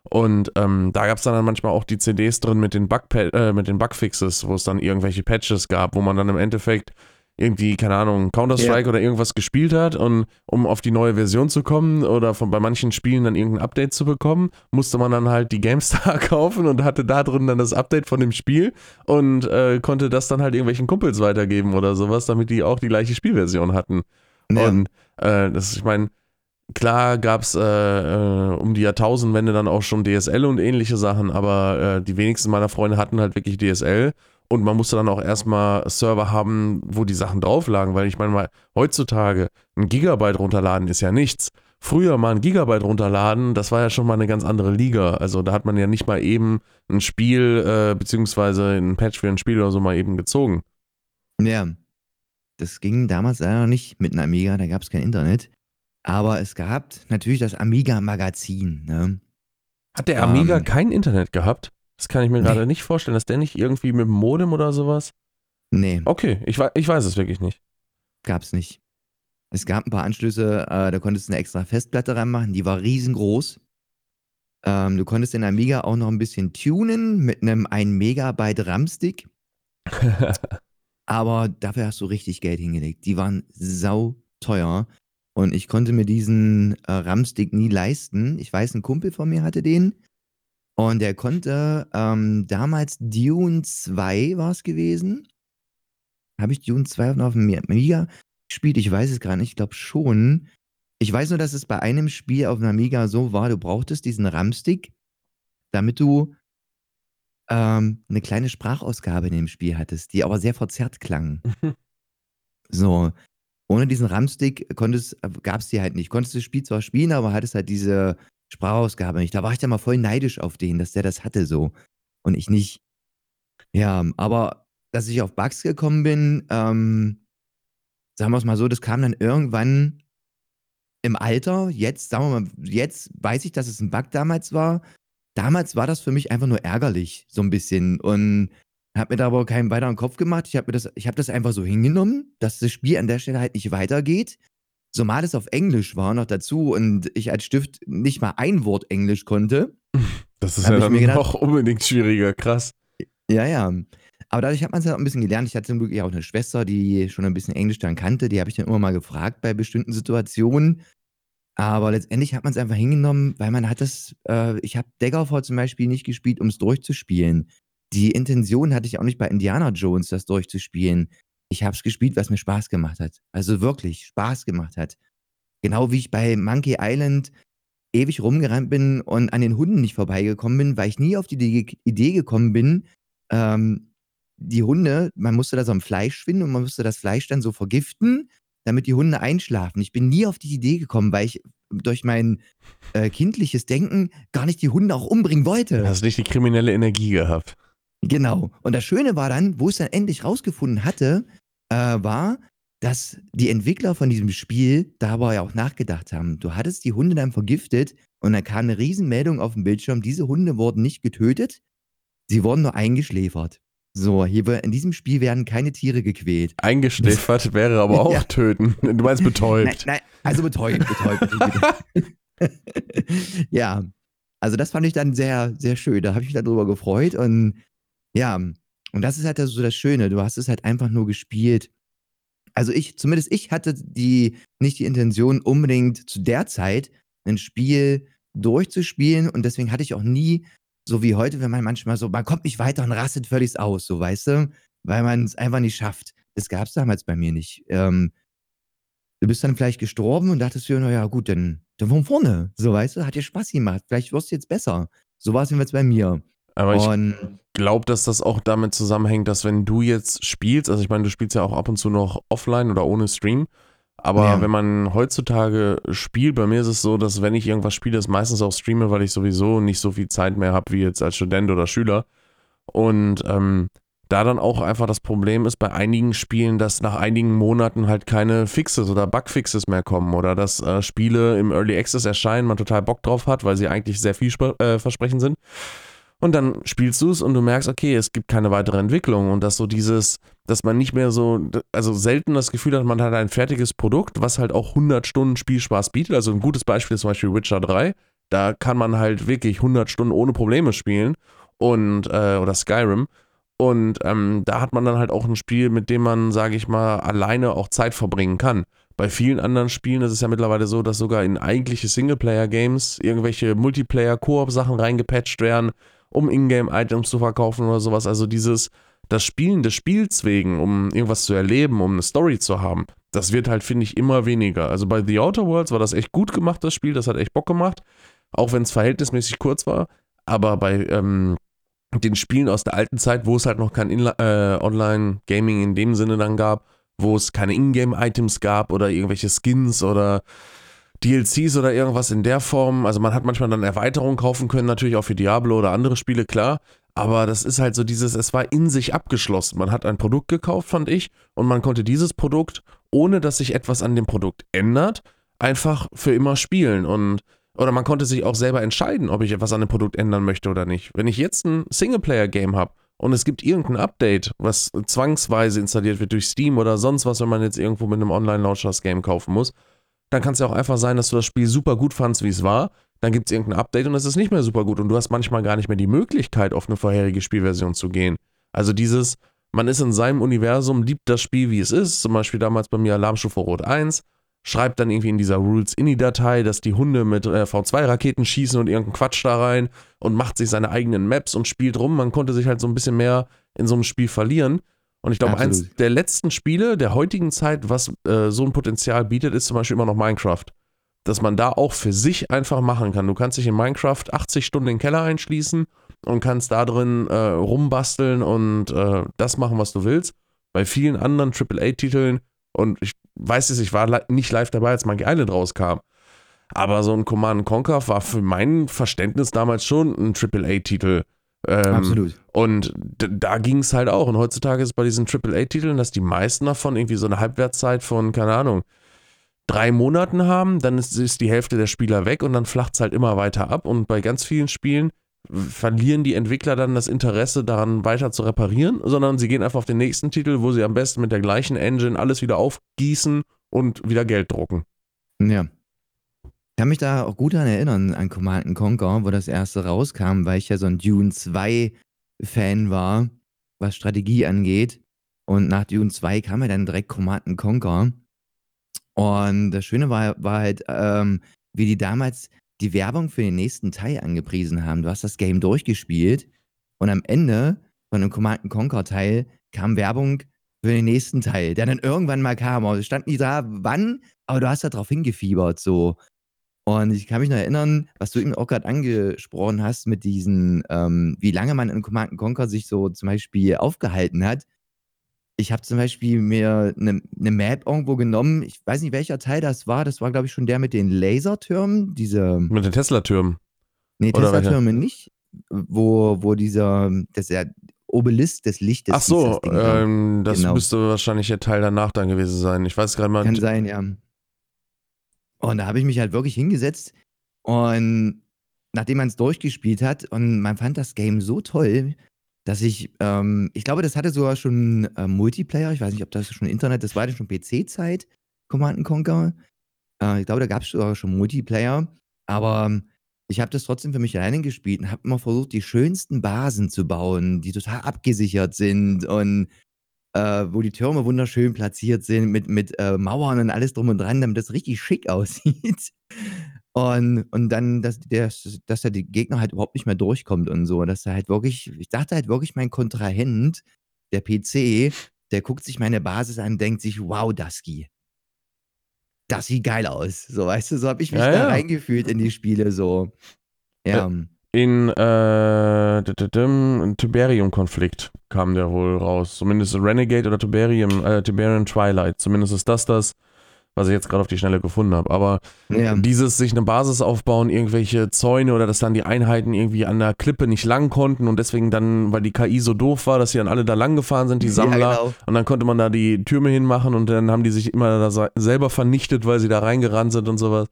Und ähm, da gab es dann manchmal auch die CDs drin mit den, Bug äh, mit den Bugfixes, wo es dann irgendwelche Patches gab, wo man dann im Endeffekt irgendwie, keine Ahnung, Counter-Strike oder irgendwas gespielt hat und um auf die neue Version zu kommen oder von, bei manchen Spielen dann irgendein Update zu bekommen, musste man dann halt die GameStar kaufen und hatte da drin dann das Update von dem Spiel und äh, konnte das dann halt irgendwelchen Kumpels weitergeben oder sowas, damit die auch die gleiche Spielversion hatten. Ja. Und äh, das, ich meine, klar gab es äh, äh, um die Jahrtausendwende dann auch schon DSL und ähnliche Sachen, aber äh, die wenigsten meiner Freunde hatten halt wirklich DSL. Und man musste dann auch erstmal Server haben, wo die Sachen drauf lagen, weil ich meine mal, heutzutage ein Gigabyte runterladen ist ja nichts. Früher mal ein Gigabyte runterladen, das war ja schon mal eine ganz andere Liga. Also da hat man ja nicht mal eben ein Spiel, äh, beziehungsweise ein Patch für ein Spiel oder so mal eben gezogen. Ja. Das ging damals leider nicht mit einem Amiga, da gab es kein Internet. Aber es gab natürlich das Amiga-Magazin. Ne? Hat der Amiga Ähm. kein Internet gehabt? Das kann ich mir Nee. gerade nicht vorstellen, dass der nicht irgendwie mit dem Modem oder sowas. Nee. Okay, ich, ich weiß es wirklich nicht. gab's nicht. Es gab ein paar Anschlüsse, äh, da konntest du eine extra Festplatte reinmachen, die war riesengroß. Ähm, du konntest den Amiga auch noch ein bisschen tunen mit einem 1 Megabyte RAM-Stick. Aber dafür hast du richtig Geld hingelegt. Die waren sau teuer. Und ich konnte mir diesen äh, RAM-Stick nie leisten. Ich weiß, ein Kumpel von mir hatte den. Und der konnte ähm, damals Dune 2 war es gewesen. Habe ich Dune 2 auf dem Amiga gespielt? Ich weiß es gar nicht. Ich glaube schon. Ich weiß nur, dass es bei einem Spiel auf dem Amiga so war, du brauchtest diesen RAM-Stick, damit du ähm, eine kleine Sprachausgabe in dem Spiel hattest, die aber sehr verzerrt klang. so. Ohne diesen RAM-Stick gab es die halt nicht. Konntest das Spiel zwar spielen, aber hattest halt diese Sprachausgabe nicht. Da war ich dann mal voll neidisch auf den, dass der das hatte so. Und ich nicht. Ja, aber dass ich auf Bugs gekommen bin, ähm, sagen wir es mal so, das kam dann irgendwann im Alter. Jetzt, sagen wir mal, jetzt weiß ich, dass es ein Bug damals war. Damals war das für mich einfach nur ärgerlich, so ein bisschen. Und habe mir da aber keinen weiteren Kopf gemacht. Ich habe das, ich das einfach so hingenommen, dass das Spiel an der Stelle halt nicht weitergeht. Zumal es auf Englisch war noch dazu und ich als Stift nicht mal ein Wort Englisch konnte. Das ist ja dann gedacht, noch unbedingt schwieriger, krass. Ja, ja. Aber dadurch hat man es halt auch ein bisschen gelernt. Ich hatte zum Glück ja auch eine Schwester, die schon ein bisschen Englisch dann kannte. Die habe ich dann immer mal gefragt bei bestimmten Situationen. Aber letztendlich hat man es einfach hingenommen, weil man hat das, äh, ich habe Daggerfall zum Beispiel nicht gespielt, um es durchzuspielen. Die Intention hatte ich auch nicht bei Indiana Jones, das durchzuspielen. Ich habe es gespielt, was mir Spaß gemacht hat. Also wirklich Spaß gemacht hat. Genau wie ich bei Monkey Island ewig rumgerannt bin und an den Hunden nicht vorbeigekommen bin, weil ich nie auf die Idee gekommen bin, ähm, die Hunde, man musste da so am Fleisch finden und man musste das Fleisch dann so vergiften, damit die Hunde einschlafen. Ich bin nie auf die Idee gekommen, weil ich durch mein äh, kindliches Denken gar nicht die Hunde auch umbringen wollte. Du hast nicht die kriminelle Energie gehabt. Genau. Und das Schöne war dann, wo ich es dann endlich rausgefunden hatte, äh, war, dass die Entwickler von diesem Spiel dabei auch nachgedacht haben. Du hattest die Hunde dann vergiftet und dann kam eine Riesenmeldung auf dem Bildschirm. Diese Hunde wurden nicht getötet, sie wurden nur eingeschläfert. So, hier in diesem Spiel werden keine Tiere gequält. Eingeschläfert wäre aber auch ja. töten. Du meinst betäubt. Nein, nein also betäubt, betäubt. ja, also das fand ich dann sehr, sehr schön. Da habe ich mich darüber gefreut und ja, und das ist halt so das Schöne. Du hast es halt einfach nur gespielt. Also ich, zumindest ich hatte die, nicht die Intention, unbedingt zu der Zeit ein Spiel durchzuspielen und deswegen hatte ich auch nie, so wie heute, wenn man manchmal so, man kommt nicht weiter und rastet völlig aus, so weißt du, weil man es einfach nicht schafft. Das gab es damals bei mir nicht. Ähm, du bist dann vielleicht gestorben und dachtest dir, naja, gut, dann, dann von vorne, so weißt du, hat dir Spaß gemacht, vielleicht wirst du jetzt besser. So war es jetzt bei mir. Aber ich glaube, dass das auch damit zusammenhängt, dass wenn du jetzt spielst, also ich meine, du spielst ja auch ab und zu noch offline oder ohne Stream, aber ja. wenn man heutzutage spielt, bei mir ist es so, dass wenn ich irgendwas spiele, das meistens auch streame, weil ich sowieso nicht so viel Zeit mehr habe wie jetzt als Student oder Schüler. Und ähm, da dann auch einfach das Problem ist bei einigen Spielen, dass nach einigen Monaten halt keine Fixes oder Bugfixes mehr kommen oder dass äh, Spiele im Early Access erscheinen, man total Bock drauf hat, weil sie eigentlich sehr vielversprechend äh, sind und dann spielst du es und du merkst, okay, es gibt keine weitere Entwicklung und dass so dieses, dass man nicht mehr so, also selten das Gefühl hat, man hat ein fertiges Produkt, was halt auch 100 Stunden Spielspaß bietet. Also ein gutes Beispiel ist zum Beispiel Witcher 3. Da kann man halt wirklich 100 Stunden ohne Probleme spielen und, äh, oder Skyrim. Und ähm, da hat man dann halt auch ein Spiel, mit dem man, sage ich mal, alleine auch Zeit verbringen kann. Bei vielen anderen Spielen ist es ja mittlerweile so, dass sogar in eigentliche Singleplayer-Games irgendwelche Multiplayer-Koop-Sachen reingepatcht werden, um Ingame-Items zu verkaufen oder sowas. Also dieses, das Spielen des Spiels wegen, um irgendwas zu erleben, um eine Story zu haben, das wird halt, finde ich, immer weniger. Also bei The Outer Worlds war das echt gut gemacht, das Spiel, das hat echt Bock gemacht, auch wenn es verhältnismäßig kurz war. Aber bei ähm, den Spielen aus der alten Zeit, wo es halt noch kein äh, Online-Gaming in dem Sinne dann gab, wo es keine Ingame-Items gab oder irgendwelche Skins oder DLCs oder irgendwas in der Form. Also man hat manchmal dann Erweiterungen kaufen können, natürlich auch für Diablo oder andere Spiele, klar. Aber das ist halt so dieses, es war in sich abgeschlossen. Man hat ein Produkt gekauft, fand ich, und man konnte dieses Produkt, ohne dass sich etwas an dem Produkt ändert, einfach für immer spielen. Und oder man konnte sich auch selber entscheiden, ob ich etwas an dem Produkt ändern möchte oder nicht. Wenn ich jetzt ein Singleplayer-Game habe, und es gibt irgendein Update, was zwangsweise installiert wird durch Steam oder sonst was, wenn man jetzt irgendwo mit einem Online-Launcher das Game kaufen muss, dann kann es ja auch einfach sein, dass du das Spiel super gut fandst, wie es war. Dann gibt es irgendein Update und es ist nicht mehr super gut und du hast manchmal gar nicht mehr die Möglichkeit, auf eine vorherige Spielversion zu gehen. Also dieses, man ist in seinem Universum, liebt das Spiel, wie es ist, zum Beispiel damals bei mir Alarmstufe Rot 1, schreibt dann irgendwie in dieser Rules-Ini-Datei, dass die Hunde mit äh, V2-Raketen schießen und irgendeinen Quatsch da rein und macht sich seine eigenen Maps und spielt rum. Man konnte sich halt so ein bisschen mehr in so einem Spiel verlieren. Und ich glaube, eins der letzten Spiele der heutigen Zeit, was äh, so ein Potenzial bietet, ist zum Beispiel immer noch Minecraft. Dass man da auch für sich einfach machen kann. Du kannst dich in Minecraft 80 Stunden in den Keller einschließen und kannst da drin äh, rumbasteln und äh, das machen, was du willst. Bei vielen anderen AAA-Titeln und ich weiß es, ich war nicht live dabei, als Monkey Island rauskam. Aber so ein Command Conquer war für mein Verständnis damals schon ein AAA-Titel. Ähm, Absolut. Und da ging es halt auch. Und heutzutage ist bei diesen AAA-Titeln, dass die meisten davon irgendwie so eine Halbwertszeit von, keine Ahnung, drei Monaten haben. Dann ist, ist die Hälfte der Spieler weg und dann flacht es halt immer weiter ab. Und bei ganz vielen Spielen verlieren die Entwickler dann das Interesse daran weiter zu reparieren, sondern sie gehen einfach auf den nächsten Titel, wo sie am besten mit der gleichen Engine alles wieder aufgießen und wieder Geld drucken. Ja. Ich kann mich da auch gut daran erinnern, an Command Conquer, wo das erste rauskam, weil ich ja so ein Dune 2 Fan war, was Strategie angeht. Und nach Dune 2 kam ja dann direkt Command Conquer. Und das Schöne war, war halt, ähm, wie die damals die Werbung für den nächsten Teil angepriesen haben. Du hast das Game durchgespielt und am Ende von einem Command Conquer Teil kam Werbung für den nächsten Teil, der dann irgendwann mal kam. Also es stand nicht da, wann, aber du hast da drauf hingefiebert so. Und ich kann mich noch erinnern, was du eben auch gerade angesprochen hast mit diesen, ähm, wie lange man in Command Conquer sich so zum Beispiel aufgehalten hat ich habe zum Beispiel mir eine ne Map irgendwo genommen. Ich weiß nicht, welcher Teil das war. Das war, glaube ich, schon der mit den Lasertürmen. Diese. Mit den Tesla-Türmen. Nee, Tesla-Türme nicht. Wo, wo dieser, das ja Obelisk des Lichtes. Ach so, das, ähm, das genau. müsste wahrscheinlich der Teil danach dann gewesen sein. Ich weiß gerade mal. Kann sein, ja. Und da habe ich mich halt wirklich hingesetzt und nachdem man es durchgespielt hat und man fand das Game so toll, dass ich, ähm, ich glaube, das hatte sogar schon äh, Multiplayer. Ich weiß nicht, ob das schon Internet, das war ja schon PC-Zeit, Command Conquer. Äh, ich glaube, da gab es sogar schon Multiplayer. Aber ähm, ich habe das trotzdem für mich alleine gespielt und habe immer versucht, die schönsten Basen zu bauen, die total abgesichert sind und äh, wo die Türme wunderschön platziert sind mit, mit äh, Mauern und alles drum und dran, damit das richtig schick aussieht. Und, und dann, dass der, dass der Gegner halt überhaupt nicht mehr durchkommt und so. Dass er halt wirklich, ich dachte halt wirklich, mein Kontrahent, der PC, der guckt sich meine Basis an und denkt sich, wow, Dusky. Das sieht geil aus. So, weißt du, so habe ich mich ja, da ja. reingefühlt in die Spiele so. Ja. In äh, Tiberium-Konflikt kam der wohl raus. Zumindest Renegade oder Tiberium, äh, Tiberium Twilight. Zumindest ist das das, was ich jetzt gerade auf die Schnelle gefunden habe. Aber ja. dieses sich eine Basis aufbauen, irgendwelche Zäune oder dass dann die Einheiten irgendwie an der Klippe nicht lang konnten und deswegen dann, weil die KI so doof war, dass sie dann alle da lang gefahren sind, die Sammler. Ja, genau. Und dann konnte man da die Türme hinmachen und dann haben die sich immer da selber vernichtet, weil sie da reingerannt sind und sowas.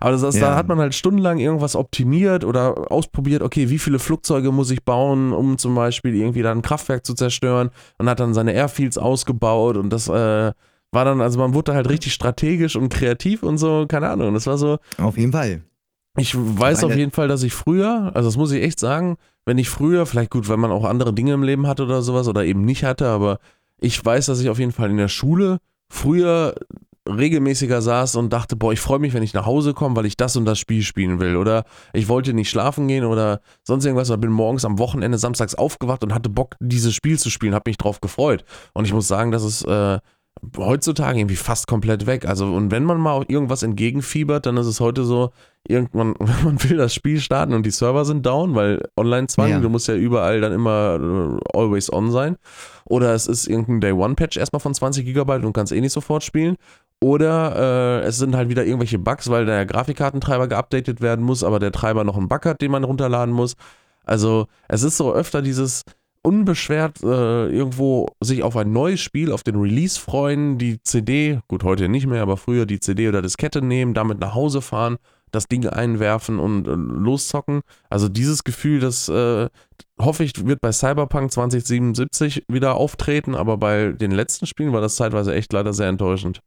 Aber das heißt, ja. da hat man halt stundenlang irgendwas optimiert oder ausprobiert, okay, wie viele Flugzeuge muss ich bauen, um zum Beispiel irgendwie da ein Kraftwerk zu zerstören und hat dann seine Airfields ausgebaut und das äh, war dann, also man wurde halt richtig strategisch und kreativ und so, keine Ahnung. Das war so. Auf jeden Fall. Ich weiß auf jeden Fall, dass ich früher, also das muss ich echt sagen, wenn ich früher, vielleicht gut, weil man auch andere Dinge im Leben hatte oder sowas oder eben nicht hatte, aber ich weiß, dass ich auf jeden Fall in der Schule früher regelmäßiger saß und dachte, boah, ich freue mich, wenn ich nach Hause komme, weil ich das und das Spiel spielen will. Oder ich wollte nicht schlafen gehen oder sonst irgendwas, oder bin morgens am Wochenende samstags aufgewacht und hatte Bock, dieses Spiel zu spielen, habe mich drauf gefreut. Und ich muss sagen, dass es äh, heutzutage irgendwie fast komplett weg. Also, und wenn man mal irgendwas entgegenfiebert, dann ist es heute so, irgendwann, wenn man will das Spiel starten und die Server sind down, weil Online-Zwang, ja. du musst ja überall dann immer äh, always on sein. Oder es ist irgendein Day-One-Patch erstmal von 20 Gigabyte und kannst eh nicht sofort spielen. Oder äh, es sind halt wieder irgendwelche Bugs, weil der Grafikkartentreiber geupdatet werden muss, aber der Treiber noch einen Bug hat, den man runterladen muss. Also es ist so öfter dieses, unbeschwert äh, irgendwo sich auf ein neues Spiel, auf den Release freuen, die CD, gut, heute nicht mehr, aber früher die CD oder Diskette nehmen, damit nach Hause fahren, das Ding einwerfen und äh, loszocken. Also dieses Gefühl, das äh, hoffe ich, wird bei Cyberpunk 2077 wieder auftreten, aber bei den letzten Spielen war das zeitweise echt leider sehr enttäuschend.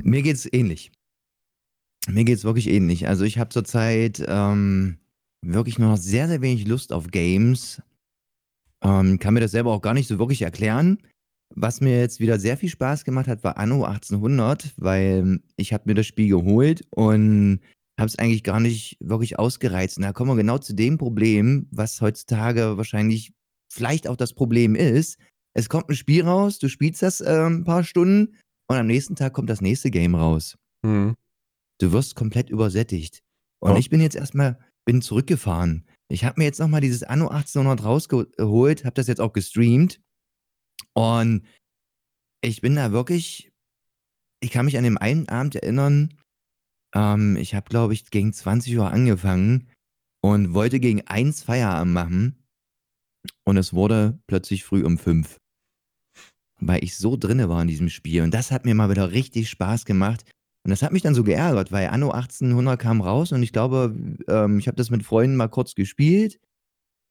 Mir geht's ähnlich. Mir geht's wirklich ähnlich. Also ich habe zurzeit ähm, wirklich nur noch sehr, sehr wenig Lust auf Games. Ähm, kann mir das selber auch gar nicht so wirklich erklären. Was mir jetzt wieder sehr viel Spaß gemacht hat, war Anno 1800, weil ich habe mir das Spiel geholt und habe es eigentlich gar nicht wirklich ausgereizt. Und da kommen wir genau zu dem Problem, was heutzutage wahrscheinlich vielleicht auch das Problem ist. Es kommt ein Spiel raus, du spielst das äh, ein paar Stunden und am nächsten Tag kommt das nächste Game raus. Mhm. Du wirst komplett übersättigt. Und Ja. ich bin jetzt erstmal, bin zurückgefahren. Ich habe mir jetzt nochmal dieses Anno 1800 rausgeholt, habe das jetzt auch gestreamt. Und ich bin da wirklich, ich kann mich an den einen Abend erinnern, ähm, ich habe, glaube ich, gegen 20 Uhr angefangen und wollte gegen 1 Feierabend machen. Und es wurde plötzlich früh um 5. Weil ich so drinne war in diesem Spiel. Und das hat mir mal wieder richtig Spaß gemacht. Und das hat mich dann so geärgert, weil Anno 1800 kam raus und ich glaube, ähm, ich habe das mit Freunden mal kurz gespielt.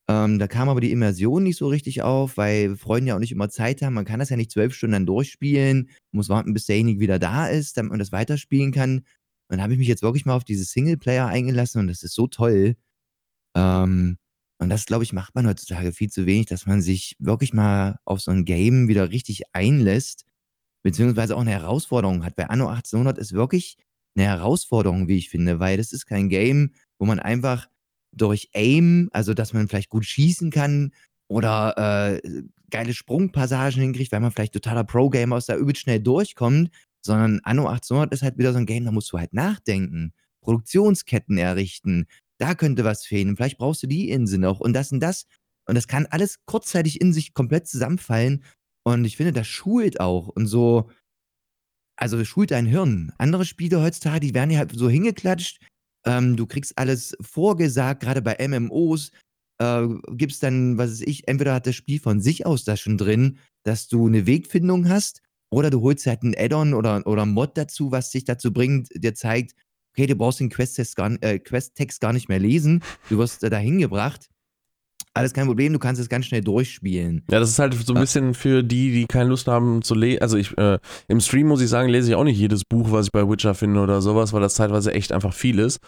Ähm, da kam aber die Immersion nicht so richtig auf, weil Freunde ja auch nicht immer Zeit haben. Man kann das ja nicht zwölf Stunden dann durchspielen, muss warten, bis derjenige wieder da ist, damit man das weiterspielen kann. Und dann habe ich mich jetzt wirklich mal auf diese Singleplayer eingelassen und das ist so toll. Ähm, und das, glaube ich, macht man heutzutage viel zu wenig, dass man sich wirklich mal auf so ein Game wieder richtig einlässt, beziehungsweise auch eine Herausforderung hat. Weil Anno 1800 ist wirklich eine Herausforderung, wie ich finde, weil das ist kein Game, wo man einfach durch Aim, also dass man vielleicht gut schießen kann oder äh, geile Sprungpassagen hinkriegt, weil man vielleicht totaler Pro-Gamer ist, da übelst schnell durchkommt, sondern Anno 1800 ist halt wieder so ein Game, da musst du halt nachdenken, Produktionsketten errichten, da könnte was fehlen, vielleicht brauchst du die Insel noch und das und das. Und das kann alles kurzzeitig in sich komplett zusammenfallen. Und ich finde, das schult auch und so, also schult dein Hirn. Andere Spiele heutzutage, die werden ja halt so hingeklatscht. Ähm, du kriegst alles vorgesagt, gerade bei MMOs. Äh, gibt's dann, was weiß ich, entweder hat das Spiel von sich aus das schon drin, dass du eine Wegfindung hast, oder du holst halt ein Add-on oder, oder Mod dazu, was dich dazu bringt, dir zeigt, okay, du brauchst den Quest-Text gar, äh, Quest gar nicht mehr lesen, du wirst äh, dahin gebracht. Alles kein Problem, du kannst es ganz schnell durchspielen. Ja, das ist halt so ein bisschen für die, die keine Lust haben zu lesen. Also ich, äh, im Stream muss ich sagen, lese ich auch nicht jedes Buch, was ich bei Witcher finde oder sowas, weil das teilweise echt einfach viel ist.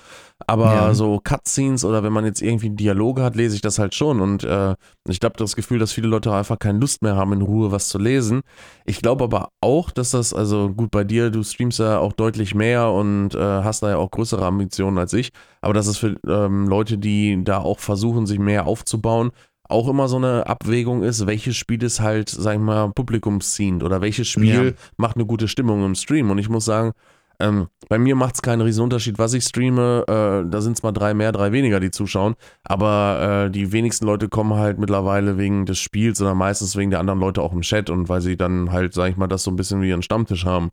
Aber Ja. so Cutscenes oder wenn man jetzt irgendwie Dialoge hat, lese ich das halt schon. Und äh, ich habe das Gefühl, dass viele Leute einfach keine Lust mehr haben, in Ruhe was zu lesen. Ich glaube aber auch, dass das, also gut bei dir, du streamst ja auch deutlich mehr und äh, hast da ja auch größere Ambitionen als ich. Aber dass es für ähm, Leute, die da auch versuchen, sich mehr aufzubauen, auch immer so eine Abwägung ist, welches Spiel ist halt, sag ich mal, publikumsziehend oder welches Spiel Ja. macht eine gute Stimmung im Stream. Und ich muss sagen, ähm, bei mir macht es keinen riesen Unterschied, was ich streame. Äh, da sind es mal drei mehr, drei weniger, die zuschauen. Aber äh, die wenigsten Leute kommen halt mittlerweile wegen des Spiels, sondern meistens wegen der anderen Leute auch im Chat und weil sie dann halt, sag ich mal, das so ein bisschen wie ihren Stammtisch haben.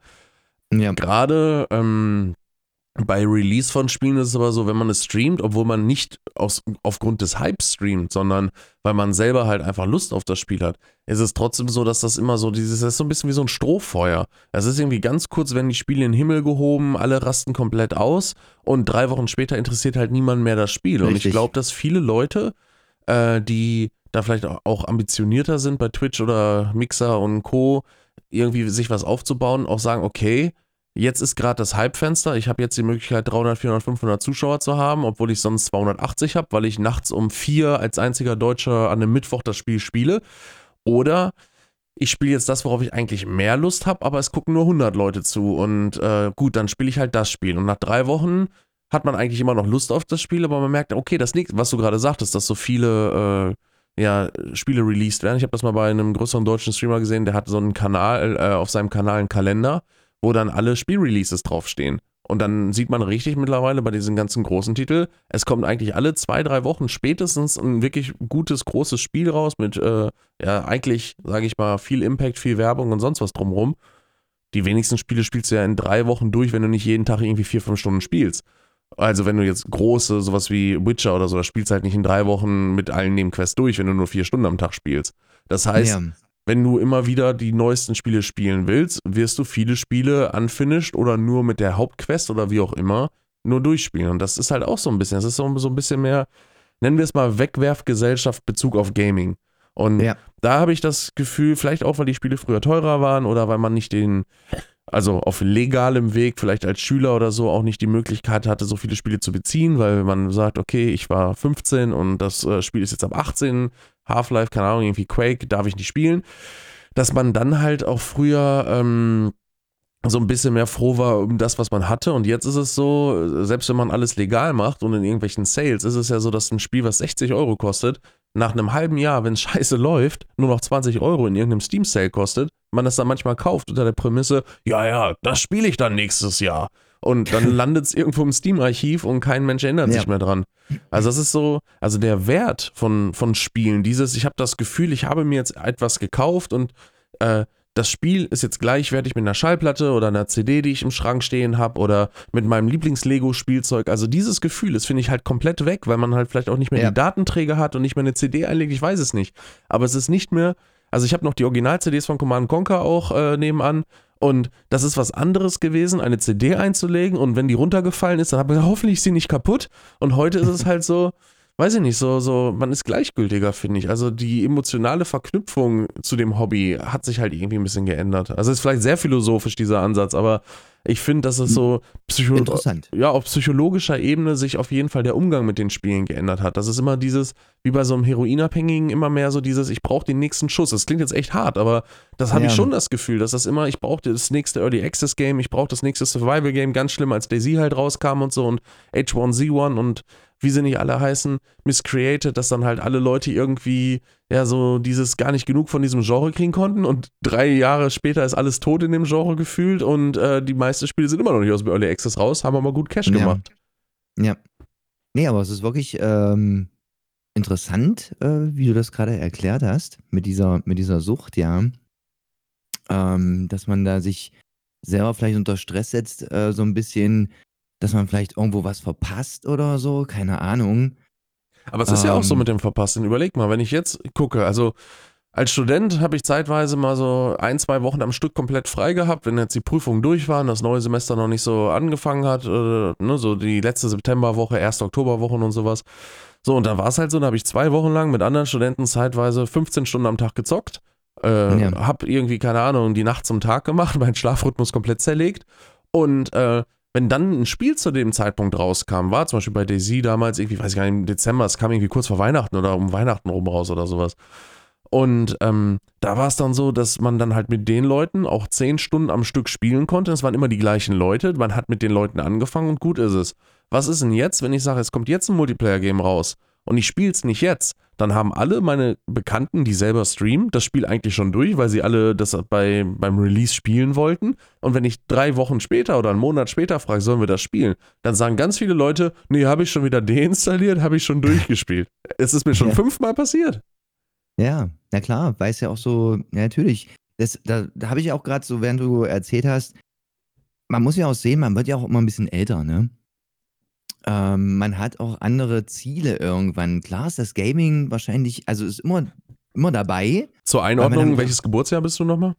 Ja. Gerade ähm, bei Release von Spielen ist es aber so, wenn man es streamt, obwohl man nicht aus, aufgrund des Hypes streamt, sondern weil man selber halt einfach Lust auf das Spiel hat, ist es trotzdem so, dass das immer so dieses, das ist so ein bisschen wie so ein Strohfeuer. Es ist irgendwie ganz kurz, wenn die Spiele in den Himmel gehoben, alle rasten komplett aus und drei Wochen später interessiert halt niemand mehr das Spiel. Und ich Richtig. glaube, dass viele Leute, äh, die da vielleicht auch ambitionierter sind bei Twitch oder Mixer und Co., irgendwie sich was aufzubauen, auch sagen, okay, jetzt ist gerade das Hypefenster, ich habe jetzt die Möglichkeit 300, 400, 500 Zuschauer zu haben, obwohl ich sonst 280 habe, weil ich nachts um vier als einziger Deutscher an einem Mittwoch das Spiel spiele. Oder ich spiele jetzt das, worauf ich eigentlich mehr Lust habe, aber es gucken nur 100 Leute zu und äh, gut, dann spiele ich halt das Spiel. Und nach drei Wochen hat man eigentlich immer noch Lust auf das Spiel, aber man merkt, okay, das nächste, was du gerade sagtest, dass so viele äh, ja, Spiele released werden. Ich habe das mal bei einem größeren deutschen Streamer gesehen, der hat so einen Kanal, äh, auf seinem Kanal einen Kalender, wo dann alle Spielreleases draufstehen. Und dann sieht man richtig mittlerweile bei diesen ganzen großen Titeln, es kommt eigentlich alle zwei, drei Wochen spätestens ein wirklich gutes, großes Spiel raus mit, äh, ja, eigentlich, sage ich mal, viel Impact, viel Werbung und sonst was drumrum. Die wenigsten Spiele spielst du ja in drei Wochen durch, wenn du nicht jeden Tag irgendwie vier, fünf Stunden spielst. Also wenn du jetzt große, sowas wie Witcher oder so, das spielst halt nicht in drei Wochen mit allen Nebenquests durch, wenn du nur vier Stunden am Tag spielst. Das heißt, ja. Wenn du immer wieder die neuesten Spiele spielen willst, wirst du viele Spiele unfinished oder nur mit der Hauptquest oder wie auch immer nur durchspielen. Und das ist halt auch so ein bisschen, das ist so, so ein bisschen mehr, nennen wir es mal Wegwerfgesellschaft Bezug auf Gaming. Und Ja. da habe ich das Gefühl, vielleicht auch, weil die Spiele früher teurer waren oder weil man nicht den, also auf legalem Weg, vielleicht als Schüler oder so, auch nicht die Möglichkeit hatte, so viele Spiele zu beziehen, weil man sagt, okay, ich war 15 und das äh, Spiel ist jetzt ab 18, Half-Life, keine Ahnung, irgendwie Quake, darf ich nicht spielen. Dass man dann halt auch früher ähm, so ein bisschen mehr froh war um das, was man hatte. Und jetzt ist es so, selbst wenn man alles legal macht und in irgendwelchen Sales, ist es ja so, dass ein Spiel, was 60 Euro kostet, nach einem halben Jahr, wenn es scheiße läuft, nur noch 20 Euro in irgendeinem Steam-Sale kostet, man das dann manchmal kauft unter der Prämisse, ja, ja, das spiele ich dann nächstes Jahr. Und dann landet es irgendwo im Steam-Archiv und kein Mensch erinnert Ja. sich mehr dran. Also das ist so, also der Wert von, von Spielen, dieses, ich habe das Gefühl, ich habe mir jetzt etwas gekauft und äh, das Spiel ist jetzt gleichwertig mit einer Schallplatte oder einer CD, die ich im Schrank stehen habe oder mit meinem Lieblings-Lego-Spielzeug. Also dieses Gefühl, das finde ich halt komplett weg, weil man halt vielleicht auch nicht mehr Ja. die Datenträger hat und nicht mehr eine CD einlegt, ich weiß es nicht. Aber es ist nicht mehr, also ich habe noch die Original-CDs von Command Conquer auch äh, nebenan und das ist was anderes gewesen, eine CD einzulegen. Und wenn die runtergefallen ist, dann habe ich gesagt, hoffentlich ist sie nicht kaputt. Und heute ist es halt so, weiß ich nicht, so, so, man ist gleichgültiger, finde ich. Also die emotionale Verknüpfung zu dem Hobby hat sich halt irgendwie ein bisschen geändert. Also es ist vielleicht sehr philosophisch, dieser Ansatz, aber ich finde, dass es so psycho Interessant. ja, auf psychologischer Ebene sich auf jeden Fall der Umgang mit den Spielen geändert hat. Das ist immer dieses, wie bei so einem Heroinabhängigen, immer mehr so dieses, ich brauche den nächsten Schuss. Das klingt jetzt echt hart, aber das habe ich Ja. schon das Gefühl, dass das immer, ich brauche das nächste Early Access Game, ich brauche das nächste Survival Game, ganz schlimm, als Daisy halt rauskam und so und H1Z1 und wie sie nicht alle heißen, Miscreated, dass dann halt alle Leute irgendwie ja so dieses gar nicht genug von diesem Genre kriegen konnten und drei Jahre später ist alles tot in dem Genre gefühlt und äh, die meisten Spiele sind immer noch nicht aus dem Early Access raus, haben aber gut Cash Ja. gemacht. Ja. Nee, aber es ist wirklich ähm, interessant, äh, wie du das gerade erklärt hast, mit dieser, mit dieser Sucht, ja. Ähm, dass man da sich selber vielleicht unter Stress setzt, äh, so ein bisschen, dass man vielleicht irgendwo was verpasst oder so, keine Ahnung. Aber es ist ja auch so Ähm. mit dem Verpassen. Überleg mal, wenn ich jetzt gucke, also als Student habe ich zeitweise mal so ein, zwei Wochen am Stück komplett frei gehabt, wenn jetzt die Prüfungen durch waren, das neue Semester noch nicht so angefangen hat, äh, ne, so die letzte Septemberwoche, erste Oktoberwochen und sowas. So, und dann war es halt so, da habe ich zwei Wochen lang mit anderen Studenten zeitweise 15 Stunden am Tag gezockt. Äh, Ja. Hab irgendwie, keine Ahnung, die Nacht zum Tag gemacht, meinen Schlafrhythmus komplett zerlegt. Und äh, wenn dann ein Spiel zu dem Zeitpunkt rauskam, war zum Beispiel bei Daisy damals irgendwie, weiß ich gar nicht, im Dezember, es kam irgendwie kurz vor Weihnachten oder um Weihnachten rum raus oder sowas. Und ähm, da war es dann so, dass man dann halt mit den Leuten auch zehn Stunden am Stück spielen konnte. Es waren immer die gleichen Leute. Man hat mit den Leuten angefangen und gut ist es. Was ist denn jetzt, wenn ich sage, es kommt jetzt ein Multiplayer-Game raus und ich spiele es nicht jetzt? Dann haben alle meine Bekannten, die selber streamen, das Spiel eigentlich schon durch, weil sie alle das bei, beim Release spielen wollten. Und wenn ich drei Wochen später oder einen Monat später frage, sollen wir das spielen, dann sagen ganz viele Leute, nee, habe ich schon wieder deinstalliert, habe ich schon durchgespielt. Es ist mir schon Ja. fünfmal passiert. Ja, na klar, weiß ja auch so, ja, natürlich. Das, da da habe ich auch gerade so, während du erzählt hast, man muss ja auch sehen, man wird ja auch immer ein bisschen älter, ne? Ähm, man hat auch andere Ziele irgendwann. Klar ist das Gaming wahrscheinlich, also ist immer, immer dabei. Zur Einordnung, welches Geburtsjahr bist du nochmal?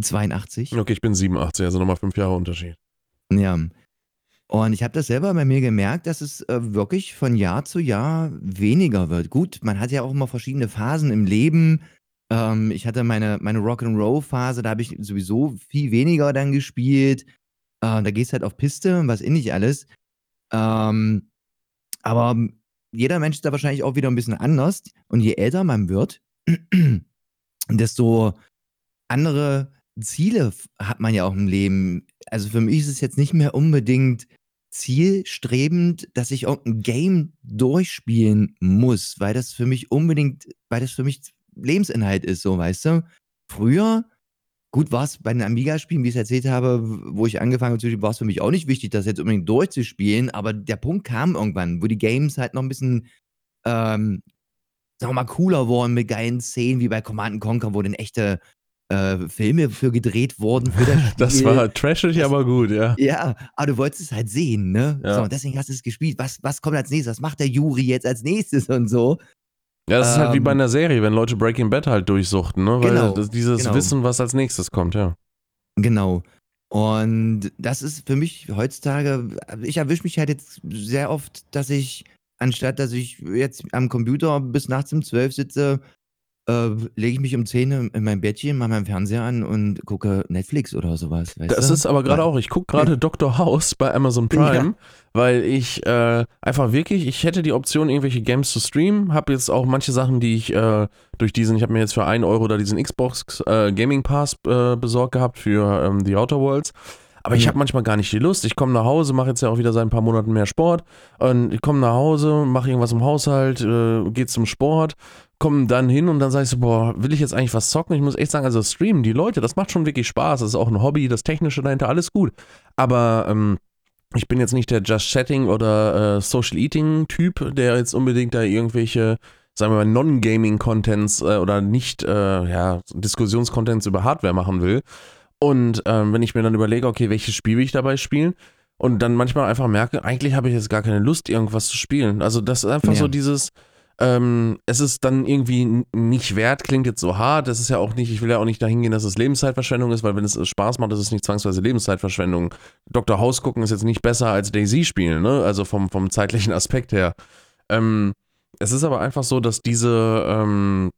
82. Okay, ich bin 87, also nochmal fünf Jahre Unterschied. Ja. Und ich habe das selber bei mir gemerkt, dass es äh, wirklich von Jahr zu Jahr weniger wird. Gut, man hat ja auch immer verschiedene Phasen im Leben. Ähm, ich hatte meine, meine Rock'n'Roll-Phase, da habe ich sowieso viel weniger dann gespielt. Äh, da gehst halt auf Piste und was in nicht alles. Ähm, aber jeder Mensch ist da wahrscheinlich auch wieder ein bisschen anders. Und je älter man wird, desto andere Ziele hat man ja auch im Leben. Also für mich ist es jetzt nicht mehr unbedingt zielstrebend, dass ich irgendein Game durchspielen muss, weil das für mich unbedingt, weil das für mich Lebensinhalt ist, so weißt du. Früher, gut, war es bei den Amiga-Spielen, wie ich es erzählt habe, wo ich angefangen habe zu spielen, war es für mich auch nicht wichtig, das jetzt unbedingt durchzuspielen, aber der Punkt kam irgendwann, wo die Games halt noch ein bisschen, ähm, sagen wir mal, cooler wurden mit geilen Szenen, wie bei Command Conquer, wo dann echte äh, Filme für gedreht wurden für das Spiel. Das war trashig, Das- aber gut, ja. Ja, aber du wolltest es halt sehen, ne? Ja. So, und deswegen hast du es gespielt. Was, was kommt als nächstes? Was macht der Juri jetzt als nächstes und so? Ja, das ähm, ist halt wie bei ähm, einer Serie, wenn Leute Breaking Bad halt durchsuchten, ne? Weil genau, dieses genau. Wissen, was als nächstes kommt, ja. Genau. Und das ist für mich heutzutage, ich erwische mich halt jetzt sehr oft, dass ich, anstatt dass ich jetzt am Computer bis nachts um zwölf sitze, äh, lege ich mich um 10 in mein Bettchen, mache meinen Fernseher an und gucke Netflix oder sowas. das du? ist aber gerade auch, ich gucke gerade Dr. House bei Amazon Prime, ja. weil ich äh, einfach wirklich, ich hätte die Option, irgendwelche Games zu streamen, habe jetzt auch manche Sachen, die ich äh, durch diesen, ich habe mir jetzt für 1 Euro da diesen Xbox äh, Gaming Pass äh, besorgt gehabt für ähm, The Outer Worlds. Aber ich habe manchmal gar nicht die Lust. Ich komme nach Hause, mache jetzt ja auch wieder seit ein paar Monaten mehr Sport. Und ich komme nach Hause, mache irgendwas im Haushalt, äh, gehe zum Sport, komme dann hin und dann sage ich so, boah, will ich jetzt eigentlich was zocken? Ich muss echt sagen, also streamen, die Leute, das macht schon wirklich Spaß. Das ist auch ein Hobby, das Technische dahinter, alles gut. Aber ähm, ich bin jetzt nicht der Just Chatting oder äh, Social Eating Typ, der jetzt unbedingt da irgendwelche sagen wir mal, Non-Gaming-Contents äh, oder nicht, äh, ja, Diskussionscontents über Hardware machen will. Und ähm, wenn ich mir dann überlege, okay, welches Spiel will ich dabei spielen? Und dann manchmal einfach merke, eigentlich habe ich jetzt gar keine Lust, irgendwas zu spielen. Also das ist einfach ja. so dieses, ähm, es ist dann irgendwie nicht wert, klingt jetzt so hart. Das ist ja auch nicht, ich will ja auch nicht dahin gehen, dass es Lebenszeitverschwendung ist, weil wenn es Spaß macht, ist es nicht zwangsweise Lebenszeitverschwendung. Dr. House gucken ist jetzt nicht besser als Daisy spielen, ne? Also vom, vom zeitlichen Aspekt her. Ähm, es ist aber einfach so, dass diese, ähm,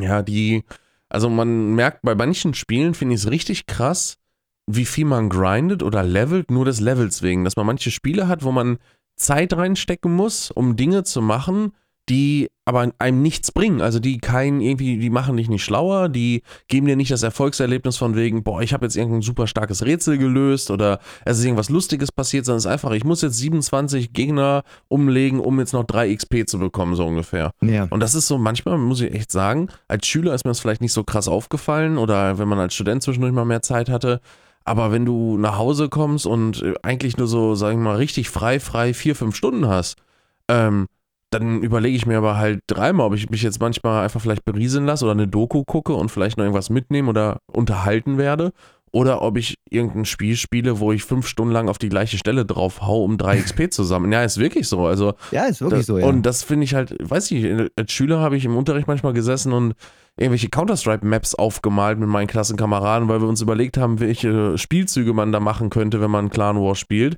ja, die, also man merkt bei manchen Spielen, finde ich es richtig krass, wie viel man grindet oder levelt, nur des Levels wegen. Dass man manche Spiele hat, wo man Zeit reinstecken muss, um Dinge zu machen, die aber einem nichts bringen. Also die kein irgendwie, die machen dich nicht schlauer, die geben dir nicht das Erfolgserlebnis von wegen, boah, ich habe jetzt irgendein super starkes Rätsel gelöst oder es ist irgendwas Lustiges passiert, sondern es ist einfach, ich muss jetzt 27 Gegner umlegen, um jetzt noch 3 XP zu bekommen, so ungefähr. Ja. Und das ist so, manchmal muss ich echt sagen, als Schüler ist mir das vielleicht nicht so krass aufgefallen oder wenn man als Student zwischendurch mal mehr Zeit hatte. Aber wenn du nach Hause kommst und äh, eigentlich nur so, sag ich mal, richtig frei, frei vier, fünf Stunden hast, ähm, dann überlege ich mir aber halt dreimal, ob ich mich jetzt manchmal einfach vielleicht berieseln lasse oder eine Doku gucke und vielleicht noch irgendwas mitnehme oder unterhalten werde. Oder ob ich irgendein Spiel spiele, wo ich fünf Stunden lang auf die gleiche Stelle drauf hau, um drei XP zu sammeln. Ja, ist wirklich so. Also, ja, ist wirklich das, so, ja. Und das finde ich halt, weiß ich, als Schüler habe ich im Unterricht manchmal gesessen und irgendwelche Counter-Strike-Maps aufgemalt mit meinen Klassenkameraden, weil wir uns überlegt haben, welche Spielzüge man da machen könnte, wenn man Clan War spielt.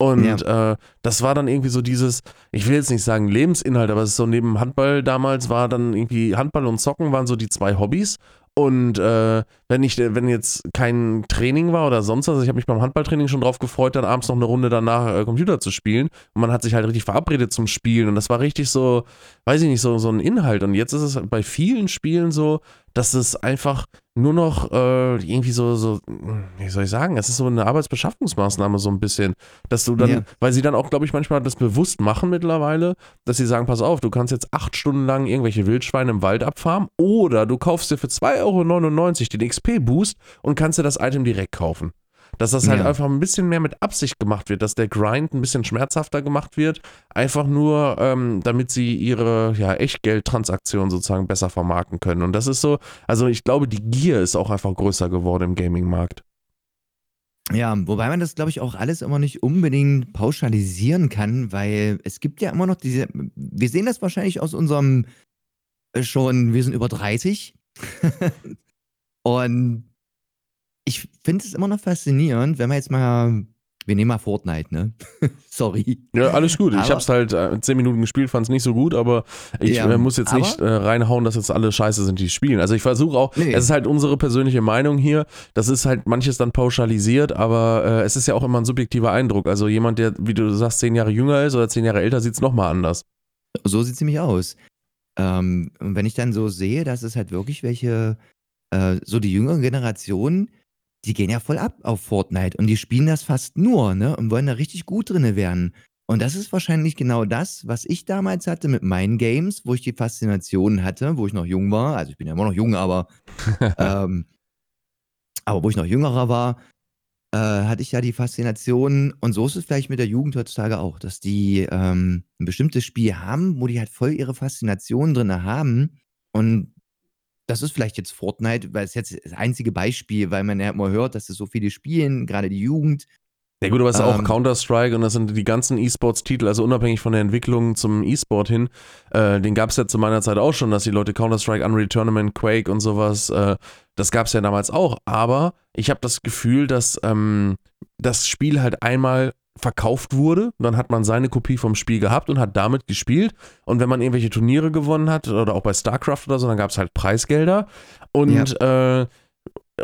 Und ja. äh, das war dann irgendwie so dieses, ich will jetzt nicht sagen Lebensinhalt, aber es ist so neben Handball damals war dann irgendwie Handball und Zocken waren so die zwei Hobbys. Und äh, wenn ich, wenn jetzt kein Training war oder sonst was, also ich habe mich beim Handballtraining schon drauf gefreut, dann abends noch eine Runde danach äh, Computer zu spielen. Und man hat sich halt richtig verabredet zum Spielen. Und das war richtig so, weiß ich nicht, so, so ein Inhalt. Und jetzt ist es bei vielen Spielen so, dass es einfach nur noch äh, irgendwie so, so, wie soll ich sagen, es ist so eine Arbeitsbeschaffungsmaßnahme so ein bisschen, dass du dann, ja. weil sie dann auch, glaube ich, manchmal das bewusst machen mittlerweile, dass sie sagen, pass auf, du kannst jetzt acht Stunden lang irgendwelche Wildschweine im Wald abfarmen oder du kaufst dir für 2,99 Euro den XP-Boost und kannst dir das Item direkt kaufen. Dass das halt ja. einfach ein bisschen mehr mit Absicht gemacht wird, dass der Grind ein bisschen schmerzhafter gemacht wird, einfach nur, ähm, damit sie ihre ja, Echtgeldtransaktionen sozusagen besser vermarkten können. Und das ist so, also ich glaube, die Gier ist auch einfach größer geworden im Gaming-Markt. Ja, wobei man das, glaube ich, auch alles immer nicht unbedingt pauschalisieren kann, weil es gibt ja immer noch diese, wir sehen das wahrscheinlich aus unserem äh, schon, wir sind über 30. Und ich finde es immer noch faszinierend, wenn man jetzt mal, wir nehmen mal Fortnite, ne? Sorry. Ja, alles gut. Aber, ich habe es halt äh, 10 Minuten gespielt, fand es nicht so gut, aber ich ja, äh, muss jetzt nicht äh, reinhauen, dass jetzt alle scheiße sind, die spielen. Also ich versuche auch, nee. es ist halt unsere persönliche Meinung hier, das ist halt manches dann pauschalisiert, aber äh, es ist ja auch immer ein subjektiver Eindruck. Also jemand, der, wie du sagst, 10 Jahre jünger ist oder 10 Jahre älter, sieht es nochmal anders. So sieht es nämlich aus. Ähm, und wenn ich dann so sehe, dass es halt wirklich welche, äh, so die jüngere Generation, die gehen ja voll ab auf Fortnite und die spielen das fast nur, ne? Und wollen da richtig gut drinne werden. Und das ist wahrscheinlich genau das, was ich damals hatte mit meinen Games, wo ich die Faszination hatte, wo ich noch jung war. Also ich bin ja immer noch jung, aber, ähm, aber wo ich noch jüngerer war, äh, hatte ich ja die Faszination. Und so ist es vielleicht mit der Jugend heutzutage auch, dass die ähm, ein bestimmtes Spiel haben, wo die halt voll ihre Faszination drin haben. Und das ist vielleicht jetzt Fortnite, weil es jetzt das einzige Beispiel, weil man ja immer hört, dass es so viele spielen, gerade die Jugend. Ja gut, aber es ist auch Ähm, Counter-Strike und das sind die ganzen E-Sports-Titel, also unabhängig von der Entwicklung zum E-Sport hin, äh, den gab es ja zu meiner Zeit auch schon, dass die Leute Counter-Strike, Unreal Tournament, Quake und sowas, äh, das gab es ja damals auch, aber ich habe das Gefühl, dass ähm, das Spiel halt einmal verkauft wurde, dann hat man seine Kopie vom Spiel gehabt und hat damit gespielt. Und wenn man irgendwelche Turniere gewonnen hat oder auch bei StarCraft oder so, dann gab es halt Preisgelder. Und äh,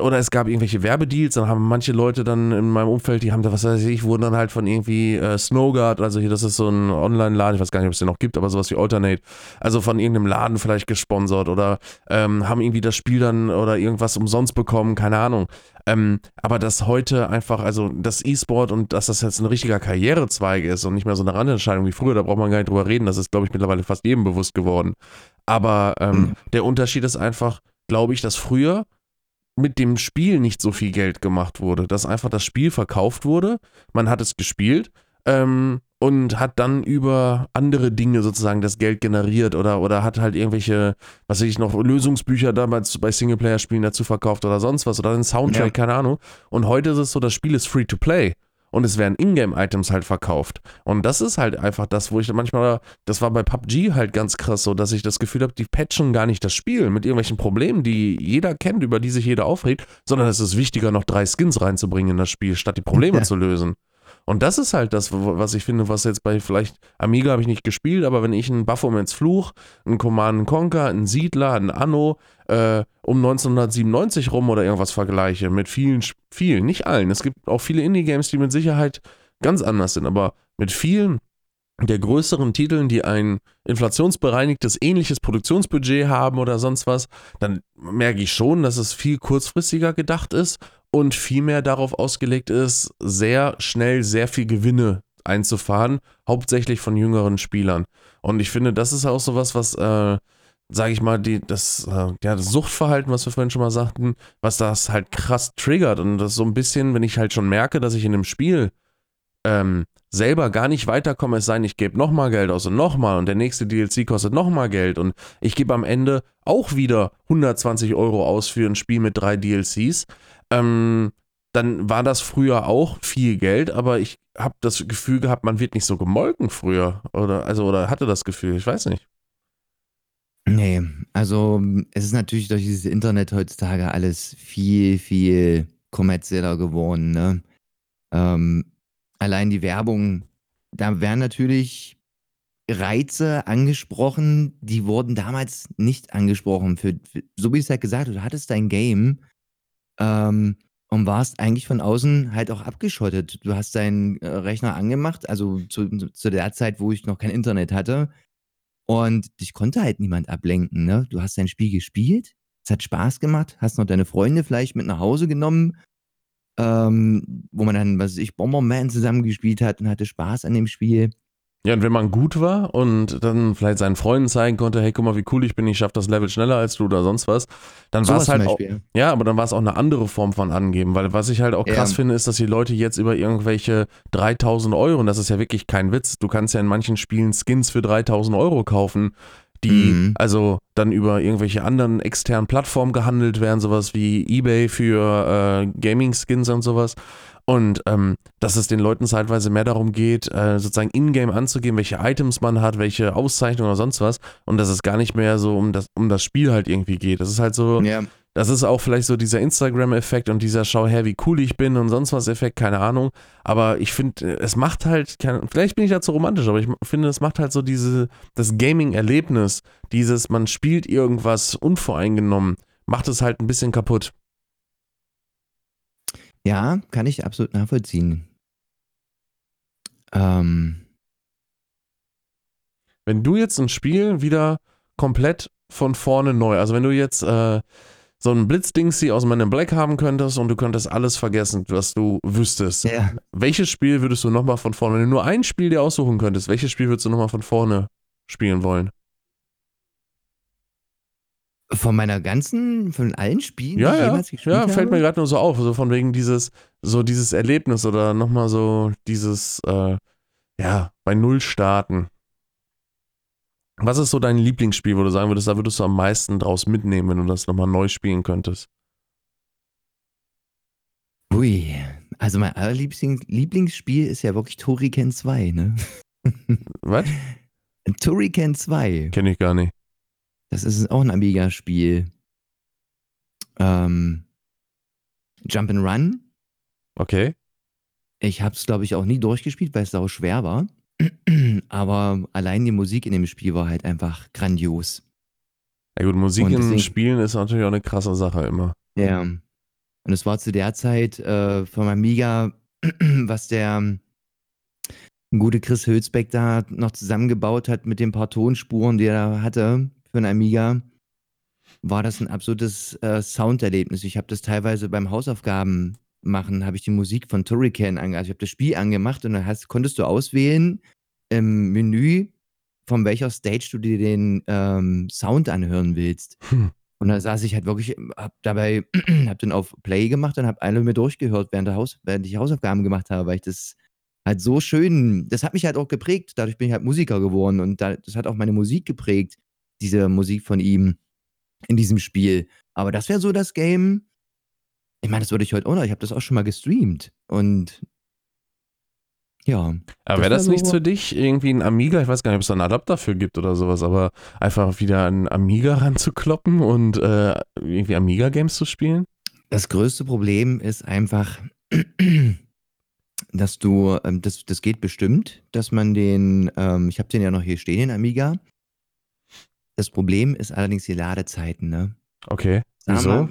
oder es gab irgendwelche Werbedeals, dann haben manche Leute dann in meinem Umfeld, die haben da, was weiß ich, wurden dann halt von irgendwie äh, Snowguard, also hier, das ist so ein Online-Laden, ich weiß gar nicht, ob es den noch gibt, aber sowas wie Alternate, also von irgendeinem Laden vielleicht gesponsert oder ähm, haben irgendwie das Spiel dann oder irgendwas umsonst bekommen, keine Ahnung. Ähm, aber dass heute einfach, also das E-Sport und dass das jetzt ein richtiger Karrierezweig ist und nicht mehr so eine Randentscheidung wie früher, da braucht man gar nicht drüber reden, das ist, glaube ich, mittlerweile fast jedem bewusst geworden. Aber ähm, Mhm. der Unterschied ist einfach, glaube ich, dass früher mit dem Spiel nicht so viel Geld gemacht wurde, dass einfach das Spiel verkauft wurde, man hat es gespielt ähm, und hat dann über andere Dinge sozusagen das Geld generiert oder, oder hat halt irgendwelche, was weiß ich noch, Lösungsbücher damals bei Singleplayer-Spielen dazu verkauft oder sonst was oder einen Soundtrack, Ja. keine Ahnung. Und heute ist es so, das Spiel ist free to play. Und es werden Ingame-Items halt verkauft. Und das ist halt einfach das, wo ich manchmal, das war bei PUBG halt ganz krass so, dass ich das Gefühl habe, die patchen gar nicht das Spiel mit irgendwelchen Problemen, die jeder kennt, über die sich jeder aufregt, sondern es ist wichtiger, noch drei Skins reinzubringen in das Spiel, statt die Probleme Ja. zu lösen. Und das ist halt das, was ich finde, was jetzt bei vielleicht Amiga habe ich nicht gespielt, aber wenn ich einen Baphomets Fluch, einen Command Conquer, einen Siedler, einen Anno äh, um 1997 rum oder irgendwas vergleiche mit vielen, vielen, nicht allen. Es gibt auch viele Indie-Games, die mit Sicherheit ganz anders sind, aber mit vielen der größeren Titeln, die ein inflationsbereinigtes ähnliches Produktionsbudget haben oder sonst was, dann merke ich schon, dass es viel kurzfristiger gedacht ist und viel mehr darauf ausgelegt ist, sehr schnell sehr viel Gewinne einzufahren, hauptsächlich von jüngeren Spielern. Und ich finde, das ist auch sowas, was, äh, sage ich mal, die, das, äh, ja, das Suchtverhalten, was wir vorhin schon mal sagten, was das halt krass triggert. Und das so ein bisschen, wenn ich halt schon merke, dass ich in dem Spiel ähm, selber gar nicht weiterkomme, es sei denn, ich gebe nochmal Geld aus und nochmal und der nächste DLC kostet nochmal Geld und ich gebe am Ende auch wieder 120 Euro aus für ein Spiel mit drei DLCs, ähm, dann war das früher auch viel Geld, aber ich habe das Gefühl gehabt, man wird nicht so gemolken früher oder also oder hatte das Gefühl, ich weiß nicht. Nee, also es ist natürlich durch dieses Internet heutzutage alles viel, viel kommerzieller geworden. Ne? Ähm, allein die Werbung, da werden natürlich Reize angesprochen, die wurden damals nicht angesprochen. Für, für, so wie ich es halt gesagt habe, du hattest dein Game ähm, und warst eigentlich von außen halt auch abgeschottet. Du hast deinen äh, Rechner angemacht, also zu, zu der Zeit, wo ich noch kein Internet hatte. Und dich konnte halt niemand ablenken. Ne? Du hast dein Spiel gespielt, es hat Spaß gemacht, hast noch deine Freunde vielleicht mit nach Hause genommen, ähm, wo man dann, was weiß ich, Bomberman zusammengespielt hat und hatte Spaß an dem Spiel. Ja, und wenn man gut war und dann vielleicht seinen Freunden zeigen konnte, hey, guck mal, wie cool ich bin, ich schaff das Level schneller als du oder sonst was, dann war es halt auch, ja, aber dann war es auch eine andere Form von Angeben, weil was ich halt auch krass Ja. finde, ist, dass die Leute jetzt über irgendwelche 3000 Euro, und das ist ja wirklich kein Witz, du kannst ja in manchen Spielen Skins für 3000 Euro kaufen, die Mhm. also dann über irgendwelche anderen externen Plattformen gehandelt werden, sowas wie eBay für äh, Gaming-Skins und sowas. Und ähm, dass es den Leuten zeitweise mehr darum geht, äh, sozusagen in-game anzugeben, welche Items man hat, welche Auszeichnungen oder sonst was. Und dass es gar nicht mehr so um das, um das Spiel halt irgendwie geht. Das ist halt so, Ja, das ist auch vielleicht so dieser Instagram-Effekt und dieser Schau her, wie cool ich bin und sonst was Effekt, keine Ahnung. Aber ich finde, es macht halt, kein, vielleicht bin ich da zu romantisch, aber ich finde, es macht halt so diese, das Gaming-Erlebnis, dieses, man spielt irgendwas unvoreingenommen, macht es halt ein bisschen kaputt. Ja, kann ich absolut nachvollziehen. Ähm, Wenn du jetzt ein Spiel wieder komplett von vorne neu, also wenn du jetzt äh, so ein Blitzdingsi aus Man in Black haben könntest und du könntest alles vergessen, was du wüsstest, ja, welches Spiel würdest du nochmal von vorne, wenn du nur ein Spiel dir aussuchen könntest, welches Spiel würdest du nochmal von vorne spielen wollen? Von meiner ganzen, von allen Spielen, Ja, die ich ja, jemals gespielt ja, habe. fällt mir gerade nur so auf, so von wegen dieses, so dieses Erlebnis oder nochmal so dieses, äh, ja, bei Null starten. Was ist so dein Lieblingsspiel, wo du sagen würdest, da würdest du am meisten draus mitnehmen, wenn du das nochmal neu spielen könntest? Ui, Also mein allerliebsten Lieblingsspiel ist ja wirklich Turrican 2, ne? Was? Turrican 2. Kenne ich gar nicht. Das ist auch ein Amiga-Spiel. Ähm, Jump'n'Run. Okay. Ich habe es, glaube ich, auch nie durchgespielt, weil es sau schwer war. Aber allein die Musik in dem Spiel war halt einfach grandios. Ja gut, Musik Und in deswegen- Spielen ist natürlich auch eine krasse Sache immer. Ja. Und es war zu der Zeit äh, vom Amiga, was der gute Chris Hülsbeck da noch zusammengebaut hat mit den paar Tonspuren, die er hatte für einen Amiga, war das ein absolutes äh, Sounderlebnis. Ich habe das teilweise beim Hausaufgaben machen, habe ich die Musik von Turrican angemacht. Also ich habe das Spiel angemacht und dann hast, konntest du auswählen im Menü, von welcher Stage du dir den ähm, Sound anhören willst. Hm. Und da saß ich halt wirklich, hab dabei, hab dann auf Play gemacht und hab alle mir durchgehört, während, Haus, während ich Hausaufgaben gemacht habe, weil ich das halt so schön, das hat mich halt auch geprägt. Dadurch bin ich halt Musiker geworden und da, das hat auch meine Musik geprägt, diese Musik von ihm in diesem Spiel. Aber das wäre so das Game. Ich meine, das würde ich heute auch noch, ich habe das auch schon mal gestreamt und ja. Aber Das wäre wär das nichts so- für dich? Irgendwie ein Amiga? Ich weiß gar nicht, ob es da einen Adapter für gibt oder sowas, aber einfach wieder ein Amiga ranzukloppen und äh, irgendwie Amiga-Games zu spielen? Das größte Problem ist einfach, dass du, ähm, das, das geht bestimmt, dass man den, ähm, ich habe den ja noch hier stehen, den Amiga. Das Problem ist allerdings die Ladezeiten, ne? Okay. Sagen Wieso? wir,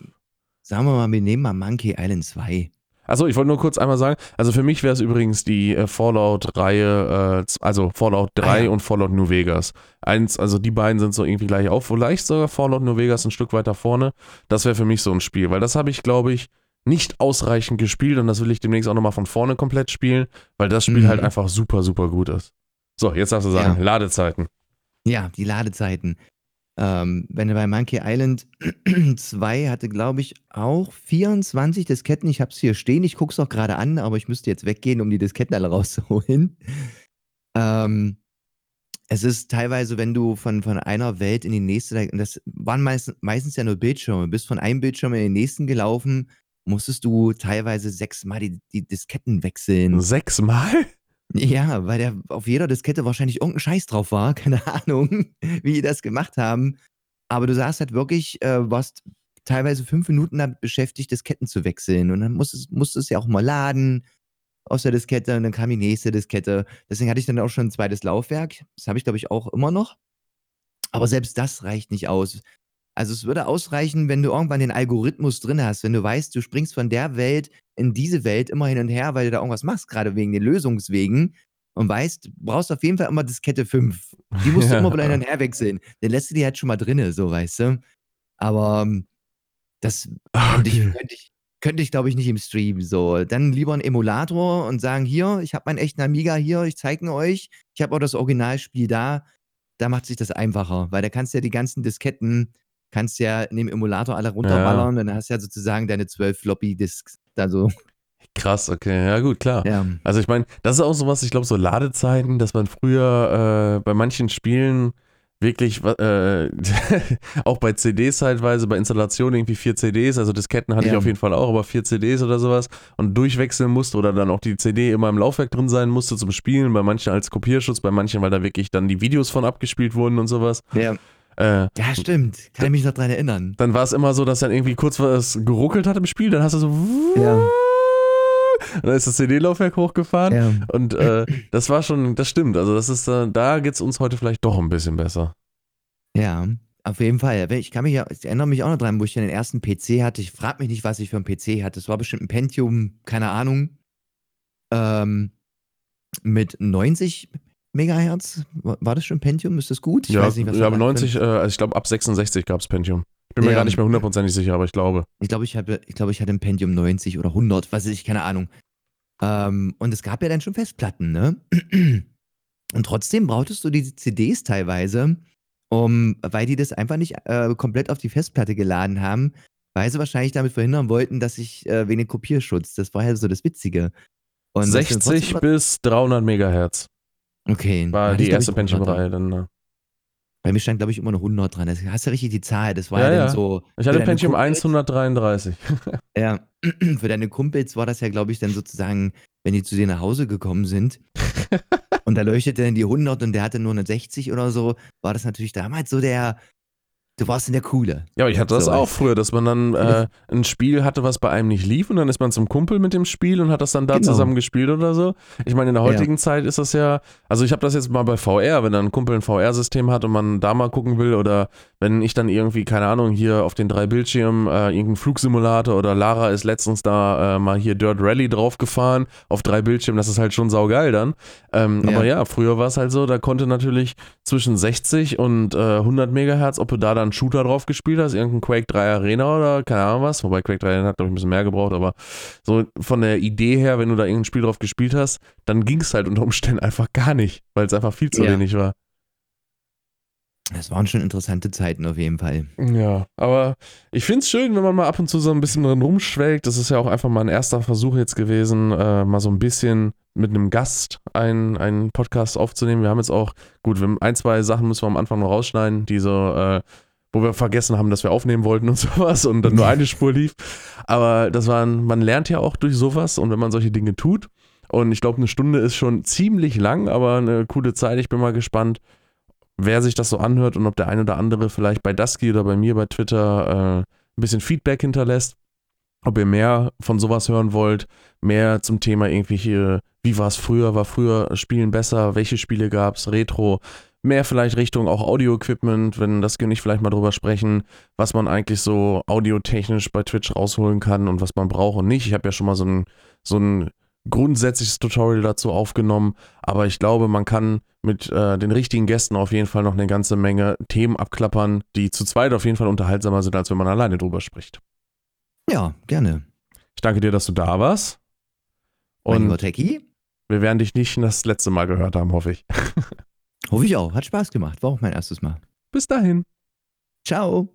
sagen wir mal, wir nehmen mal Monkey Island 2. Achso, ich wollte nur kurz einmal sagen, also für mich wäre es übrigens die äh, Fallout-Reihe, äh, also Fallout 3 Ah, ja. und Fallout New Vegas. Eins, also die beiden sind so irgendwie gleich auf, vielleicht sogar Fallout New Vegas ein Stück weiter vorne. Das wäre für mich so ein Spiel, weil das habe ich, glaube ich, nicht ausreichend gespielt und das will ich demnächst auch nochmal von vorne komplett spielen, weil das Spiel Mhm. halt einfach super, super gut ist. So, jetzt darfst du sagen, Ja. Ladezeiten. Ja, die Ladezeiten. Ähm, wenn du bei Monkey Island 2 hatte, glaube ich, auch 24 Disketten. Ich habe es hier stehen, ich gucke es auch gerade an, aber ich müsste jetzt weggehen, um die Disketten alle rauszuholen. Ähm, es ist teilweise, wenn du von, von einer Welt in die nächste, und das waren meist, meistens ja nur Bildschirme, bist von einem Bildschirm in den nächsten gelaufen, musstest du teilweise sechsmal die, die Disketten wechseln. Sechsmal? Ja, weil der auf jeder Diskette wahrscheinlich irgendein Scheiß drauf war. Keine Ahnung, wie die das gemacht haben. Aber du saßt halt wirklich, äh, warst teilweise fünf Minuten damit beschäftigt, Disketten zu wechseln. Und dann musstest, musstest du ja auch mal laden aus der Diskette und dann kam die nächste Diskette. Deswegen hatte ich dann auch schon ein zweites Laufwerk. Das habe ich, glaube ich, auch immer noch. Aber selbst das reicht nicht aus. Also es würde ausreichen, wenn du irgendwann den Algorithmus drin hast, wenn du weißt, du springst von der Welt in diese Welt immer hin und her, weil du da irgendwas machst, gerade wegen den Lösungswegen und weißt, du brauchst auf jeden Fall immer Diskette 5. Die musst du immer wieder hin und her wechseln. Dann lässt du die halt schon mal drinne, so weißt du. Aber ähm, das könnte ich, könnte ich, könnte ich glaube ich, nicht im Stream. So, dann lieber einen Emulator und sagen, hier, ich habe meinen echten Amiga hier, ich zeige ihn euch. Ich habe auch das Originalspiel da. Da macht sich das einfacher, weil da kannst du ja die ganzen Disketten, kannst ja in dem Emulator alle runterballern und dann hast du ja sozusagen deine 12 Floppy-Disks. Also, Krass, okay, ja gut, klar. ja. Also ich meine, das ist auch sowas, ich glaube, so Ladezeiten, dass man früher äh, bei manchen Spielen wirklich, äh, auch bei CDs teilweise, bei Installationen irgendwie vier CDs, also Disketten hatte ich Ja. auf jeden Fall auch, aber vier CDs oder sowas und durchwechseln musste oder dann auch die CD immer im Laufwerk drin sein musste zum Spielen, bei manchen als Kopierschutz, bei manchen, weil da wirklich dann die Videos von abgespielt wurden und sowas. ja. Äh, Ja, stimmt. Kann ich mich noch dran erinnern. dann war es immer so, dass dann irgendwie kurz was geruckelt hat im Spiel, dann hast du so Ja. und dann ist das CD-Laufwerk hochgefahren Ja. und äh, das war schon, das stimmt. Also das ist, äh, da geht's uns heute vielleicht doch ein bisschen besser. Ja, auf jeden Fall. Ich kann mich ja, ich erinnere mich auch noch dran, wo ich den ersten PC hatte. Ich frage mich nicht, was ich für einen PC hatte. Das war bestimmt ein Pentium, keine Ahnung. Ähm, mit 90 Megahertz. War das schon Pentium? Ist das gut? Ich ja, weiß nicht, was ja, aber war. 90, äh, also ich glaube ab 66 gab's Pentium. Ich bin mir Ja. gar nicht mehr hundertprozentig sicher, aber ich glaube. Ich glaube, ich, hatte- ich, glaube, ich hatte ein Pentium 90 oder 100, was weiß ich, keine Ahnung. Ähm, und es gab ja dann schon Festplatten, ne? Und trotzdem brauchtest du diese CDs teilweise, um, weil die das einfach nicht äh, komplett auf die Festplatte geladen haben, weil sie wahrscheinlich damit verhindern wollten, dass ich äh, wegen dem Kopierschutz, das war ja so das Witzige. Und was dann 60 trotzdem- bis 300 Megahertz okay, war die ich, erste ich, 100 Pentium-Reihe. Dann, äh. Bei mir stand, glaube ich, immer eine 100 dran. Das hast ja richtig die Zahl. Das war Ja, ja, ja. dann so. Ich hatte Pentium geguckt 1 wird- 133. Ja, für deine Kumpels war das ja, glaube ich, dann sozusagen, wenn die zu dir nach Hause gekommen sind und da leuchtete dann die 100 und der hatte nur eine 60 oder so, war das natürlich damals so der, Du warst in der Coole. Ja, aber ich hatte das So, auch früher, dass man dann äh, ein Spiel hatte, was bei einem nicht lief und dann ist man zum Kumpel mit dem Spiel und hat das dann da Genau. zusammen gespielt oder so. Ich meine, in der heutigen Zeit ist das ja, also ich habe das jetzt mal bei VR, wenn dann ein Kumpel ein VR-System hat und man da mal gucken will oder wenn ich dann irgendwie, keine Ahnung, hier auf den drei Bildschirmen äh, irgendeinen Flugsimulator oder Lara ist letztens da äh, mal hier Dirt Rally draufgefahren auf drei Bildschirmen, das ist halt schon saugeil dann. Ähm, Ja. Aber ja, früher war es halt so, da konnte natürlich zwischen 60 und äh, 100 Megahertz, ob du da dann Shooter drauf gespielt hast, irgendein Quake 3 Arena oder keine Ahnung was, wobei Quake 3 Arena hat, glaube ich, ein bisschen mehr gebraucht, aber so von der Idee her, wenn du da irgendein Spiel drauf gespielt hast, dann ging es halt unter Umständen einfach gar nicht, weil es einfach viel zu Ja. wenig war. Das waren schon interessante Zeiten auf jeden Fall. Ja, aber ich finde es schön, wenn man mal ab und zu so ein bisschen drin rumschwelgt. Das ist ja auch einfach mal ein erster Versuch jetzt gewesen, äh, mal so ein bisschen mit einem Gast einen, einen Podcast aufzunehmen. Wir haben jetzt auch, gut, ein, zwei Sachen müssen wir am Anfang noch rausschneiden, die so, äh, wo wir vergessen haben, dass wir aufnehmen wollten und sowas und dann nur eine Spur lief. Aber das war, ein, man lernt ja auch durch sowas und wenn man solche Dinge tut. Und ich glaube, eine Stunde ist schon ziemlich lang, aber eine coole Zeit. Ich bin mal gespannt, wer sich das so anhört und ob der ein oder andere vielleicht bei Dusky oder bei mir bei Twitter äh, ein bisschen Feedback hinterlässt. Ob ihr mehr von sowas hören wollt, mehr zum Thema irgendwie hier, wie war es früher, war früher Spielen besser, welche Spiele gab es, Retro, mehr vielleicht Richtung auch Audio-Equipment, wenn das nicht vielleicht mal drüber sprechen, was man eigentlich so audiotechnisch bei Twitch rausholen kann und was man braucht und nicht. Ich habe ja schon mal so ein, so ein grundsätzliches Tutorial dazu aufgenommen, aber ich glaube, man kann mit äh, den richtigen Gästen auf jeden Fall noch eine ganze Menge Themen abklappern, die zu zweit auf jeden Fall unterhaltsamer sind, als wenn man alleine drüber spricht. Ja, gerne. Ich danke dir, dass du da warst. Mein lieber Und Techie, wir werden dich nicht das letzte Mal gehört haben, hoffe ich. hoffe ich auch. Hat Spaß gemacht. War auch mein erstes Mal. Bis dahin. Ciao.